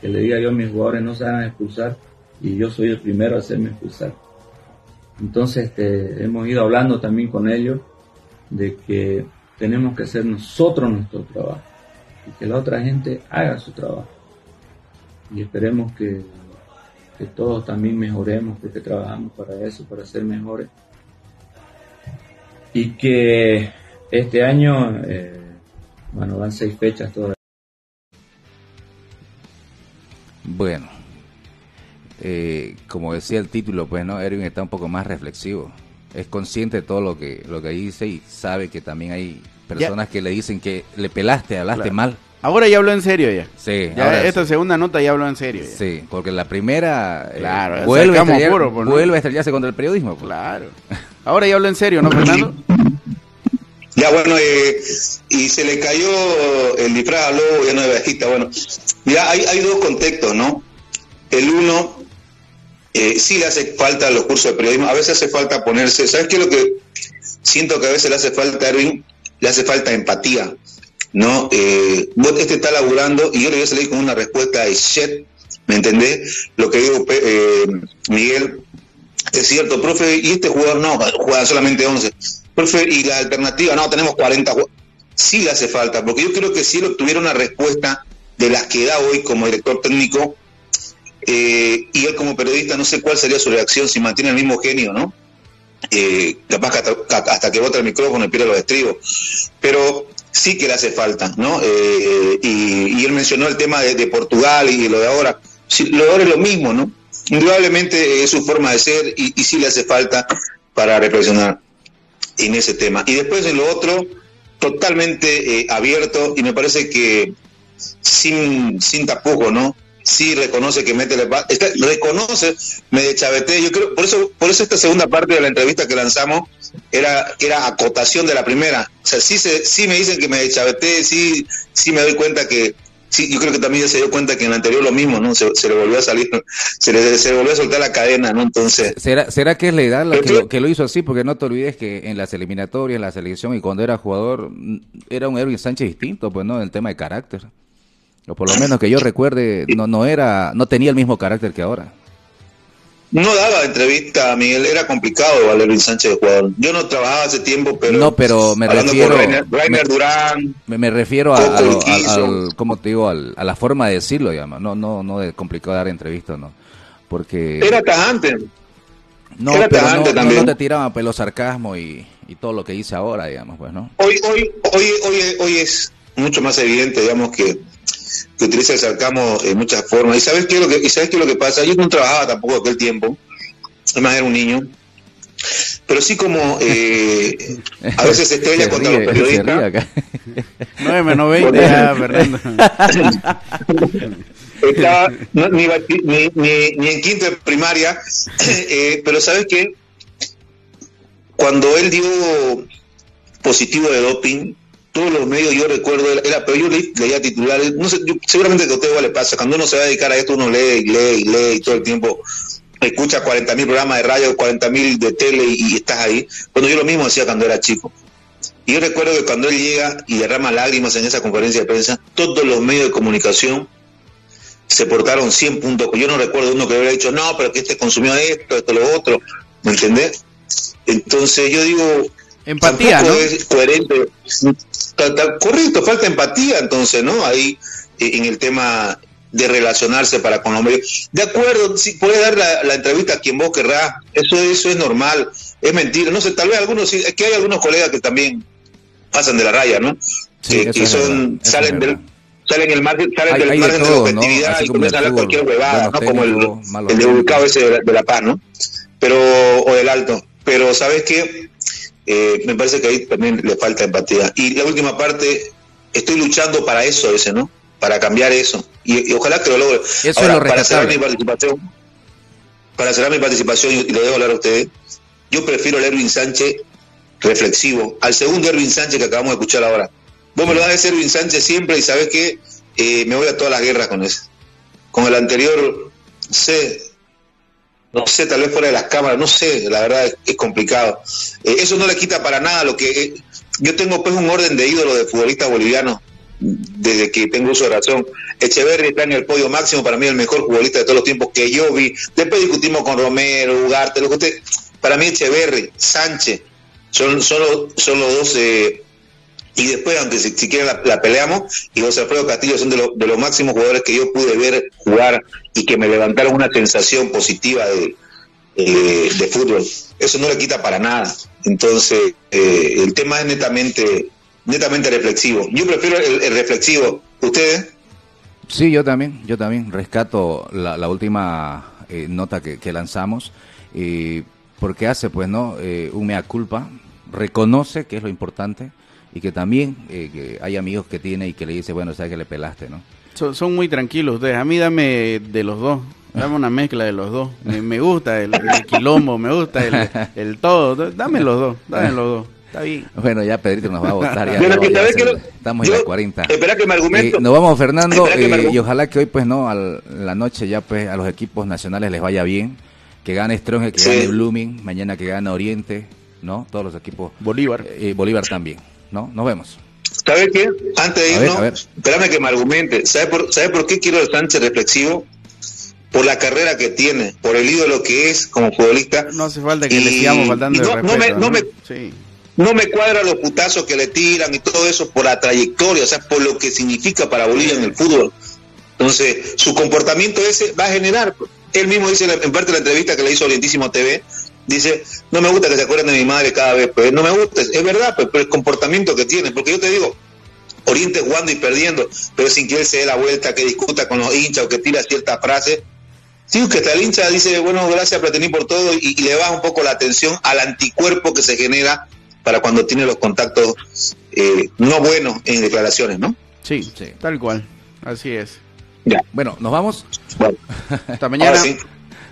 que le diga yo a mis jugadores no se hagan expulsar y yo soy el primero a hacerme expulsar. Entonces este, hemos ido hablando también con ellos de que tenemos que hacer nosotros nuestro trabajo y que la otra gente haga su trabajo. Y esperemos que, que todos también mejoremos porque trabajamos para eso, para ser mejores. Y que este año, eh, bueno, van seis fechas todavía. Bueno, eh, como decía el título, pues, ¿no? Erwin está un poco más reflexivo. Es consciente de todo lo que, lo que dice y sabe que también hay personas que le dicen que le pelaste, hablaste mal. Ahora ya habló en serio ya. Sí. Ya esta segunda nota ya habló en serio. Sí, porque la primera eh, claro, vuelve, a estrellar, pues, vuelve a estrellarse contra el periodismo. Pues. Claro. Ahora ya habló en serio, ¿no, Fernando? Ya, bueno, eh, y se le cayó el disfraz al lobo, ya no de bajista. Bueno, mira, hay, hay dos contextos, ¿no? El uno, eh, sí le hace falta los cursos de periodismo, a veces hace falta ponerse, ¿sabes qué es lo que siento que a veces le hace falta, Erwin? Le hace falta empatía. ¿no? Eh, este está laburando y yo le voy a salir con una respuesta de shit, ¿me entendés? Lo que digo, eh, Miguel, es cierto, profe, y este jugador no, juega solamente 11. Profe, y la alternativa, no, tenemos 40 Sí le hace falta, porque yo creo que si él obtuviera una respuesta de las que da hoy como director técnico, eh, y él como periodista, no sé cuál sería su reacción si mantiene el mismo genio, ¿no? Eh, capaz que hasta, que bota el micrófono y pierda los estribos. Pero sí que le hace falta, ¿no? Eh, y, él mencionó el tema de, Portugal y lo de ahora. lo de ahora es lo mismo, ¿no? Indudablemente es su forma de ser y, sí le hace falta para reflexionar en ese tema. Y después en lo otro, totalmente eh, abierto y me parece que sin, sin tapujo, ¿no? Sí reconoce que mete la reconoce, me de chavete, yo creo, por eso, por eso esta segunda parte de la entrevista que lanzamos era, era acotación de la primera. O sea, sí, se, sí me dicen que me chaveté, sí, sí me doy cuenta que, sí, yo creo que también ya se dio cuenta que en el anterior lo mismo, ¿no? Se, le volvió a salir, se le, se volvió a soltar la cadena, ¿no? Entonces. ¿Será, será que es la edad que, lo, que lo hizo así? Porque no te olvides que en las eliminatorias, en la selección y cuando era jugador, era un Erwin Sánchez distinto, pues, ¿no? En el tema de carácter. O por lo menos que yo recuerde, no, no era, no tenía el mismo carácter que ahora no daba entrevista, Miguel, era complicado Valerio Sánchez de jugador. Yo no trabajaba hace tiempo, pero. No, pero me refiero. Rainer, Durán. Me, refiero a, al, ¿cómo te digo? a la forma de decirlo, digamos. No, no, no de complicado dar entrevistas, no. Porque. Era tajante. No, era pero tajante no, también. no, te tiraba pelo sarcasmo y, y todo lo que dice ahora, digamos, pues, ¿no? Hoy, hoy, hoy, hoy, hoy es mucho más evidente, digamos, que que utiliza el sarcasmo en muchas formas. ¿Y sabes qué es lo que, y sabes qué es lo que pasa? Yo no trabajaba tampoco aquel tiempo, además era un niño, pero sí como eh, a veces se estrella contra los periodistas. 9 no 20 ya, Fernando. Estaba, ni, ni, ni, en quinto de primaria, eh, pero ¿sabes qué? Cuando él dio positivo de doping, todos los medios, yo recuerdo, era, pero yo leía titulares, no sé, seguramente a usted igual le pasa, cuando uno se va a dedicar a esto, uno lee y lee y lee y todo el tiempo escucha 40.000 programas de radio, 40.000 de tele y, estás ahí. Bueno, yo lo mismo hacía cuando era chico. Y yo recuerdo que cuando él llega y derrama lágrimas en esa conferencia de prensa, todos los medios de comunicación se portaron 100 puntos. Yo no recuerdo uno que hubiera dicho, no, pero que este consumió esto, esto, lo otro. ¿Me entendés? Entonces yo digo, Empatía, ¿no? Es coherente. Correcto, falta empatía entonces, ¿no? Ahí eh, en el tema de relacionarse para con los medios. De acuerdo, si puede dar la, entrevista a quien vos querrás, eso, eso es normal, es mentira. No sé, tal vez algunos, es que hay algunos colegas que también pasan de la raya, ¿no? Sí, que, son, salen del salen el margen, salen del margen de, la objetividad y comienzan a hablar cualquier huevada, ¿no? Como el, el de ubicado ese de la, Paz, ¿no? Pero, o del Alto. Pero, ¿sabes qué? Eh, me parece que ahí también le falta empatía. Y la última parte, estoy luchando para eso ese, ¿no? Para cambiar eso. Y, ojalá que lo logre. para cerrar mi participación, para cerrar mi participación, y lo debo hablar a ustedes, yo prefiero al Erwin Sánchez reflexivo, al segundo Erwin Sánchez que acabamos de escuchar ahora. Vos me lo das a Erwin Sánchez siempre y sabes que eh, me voy a todas las guerras con ese. Con el anterior, sé, no sé, tal vez fuera de las cámaras, no sé, la verdad es, complicado. Eh, eso no le quita para nada lo que... Yo tengo pues un orden de ídolo de futbolistas bolivianos desde que tengo uso de razón. Echeverri está en el podio máximo, para mí el mejor futbolista de todos los tiempos que yo vi. Después discutimos con Romero, Ugarte, lo que usted... Para mí Echeverri, Sánchez, son, son, los, son los dos... Eh, y después, aunque si, quieren la, peleamos, y José Alfredo Castillo son de, de los máximos jugadores que yo pude ver jugar y que me levantaron una sensación positiva de, de fútbol. Eso no le quita para nada. Entonces, eh, el tema es netamente, netamente reflexivo. Yo prefiero el, reflexivo. ¿Ustedes? Sí, yo también, yo también rescato la, última eh, nota que, lanzamos, porque hace, pues, ¿no? un mea culpa, reconoce que es lo importante y que también que hay amigos que tiene y que le dice, bueno, sabes que le pelaste, ¿no? Son, muy tranquilos ustedes. A mí dame de los dos. Dame una mezcla de los dos. Me, gusta el, quilombo, me gusta el, el, todo. Dame los dos, dame los dos. Está bien. Bueno, ya Pedrito nos va a votar. Ya, estamos en las 40. Espera que me argumento. Eh, nos vamos, Fernando, eh, y ojalá que hoy, pues, no, a la noche ya, pues, a los equipos nacionales les vaya bien. Que gane Strong, que gane Blooming, mañana que gane Oriente, ¿no? Todos los equipos. Bolívar. Eh, Bolívar también, ¿no? Nos vemos. ¿Sabe qué? Antes de irnos, espérame que me argumente. ¿Sabe por, ¿Sabe por qué quiero el Sánchez reflexivo? Por la carrera que tiene, por el ídolo que es como futbolista. No hace falta que le sigamos faltando no, respeto, no, me, no, me, cuadra los putazos que le tiran y todo eso por la trayectoria, o sea, por lo que significa para Bolivia en el fútbol. Entonces, su comportamiento ese va a generar. Él mismo dice en parte de la entrevista que le hizo Orientísimo TV, dice, no me gusta que se acuerden de mi madre cada vez, pues no me gusta, es verdad, pues, pero el comportamiento que tiene, porque yo te digo, Oriente jugando y perdiendo, pero sin que él se dé la vuelta, que discuta con los hinchas o que tira ciertas frases. Sí, que hasta el hincha dice, bueno, gracias Platini por todo y, le baja un poco la atención al anticuerpo que se genera para cuando tiene los contactos eh, no buenos en declaraciones, ¿no? Sí, sí, tal cual, así es. Ya. Bueno, ¿nos vamos? Hasta mañana.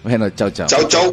Bueno, chao, chao. Chao, chao.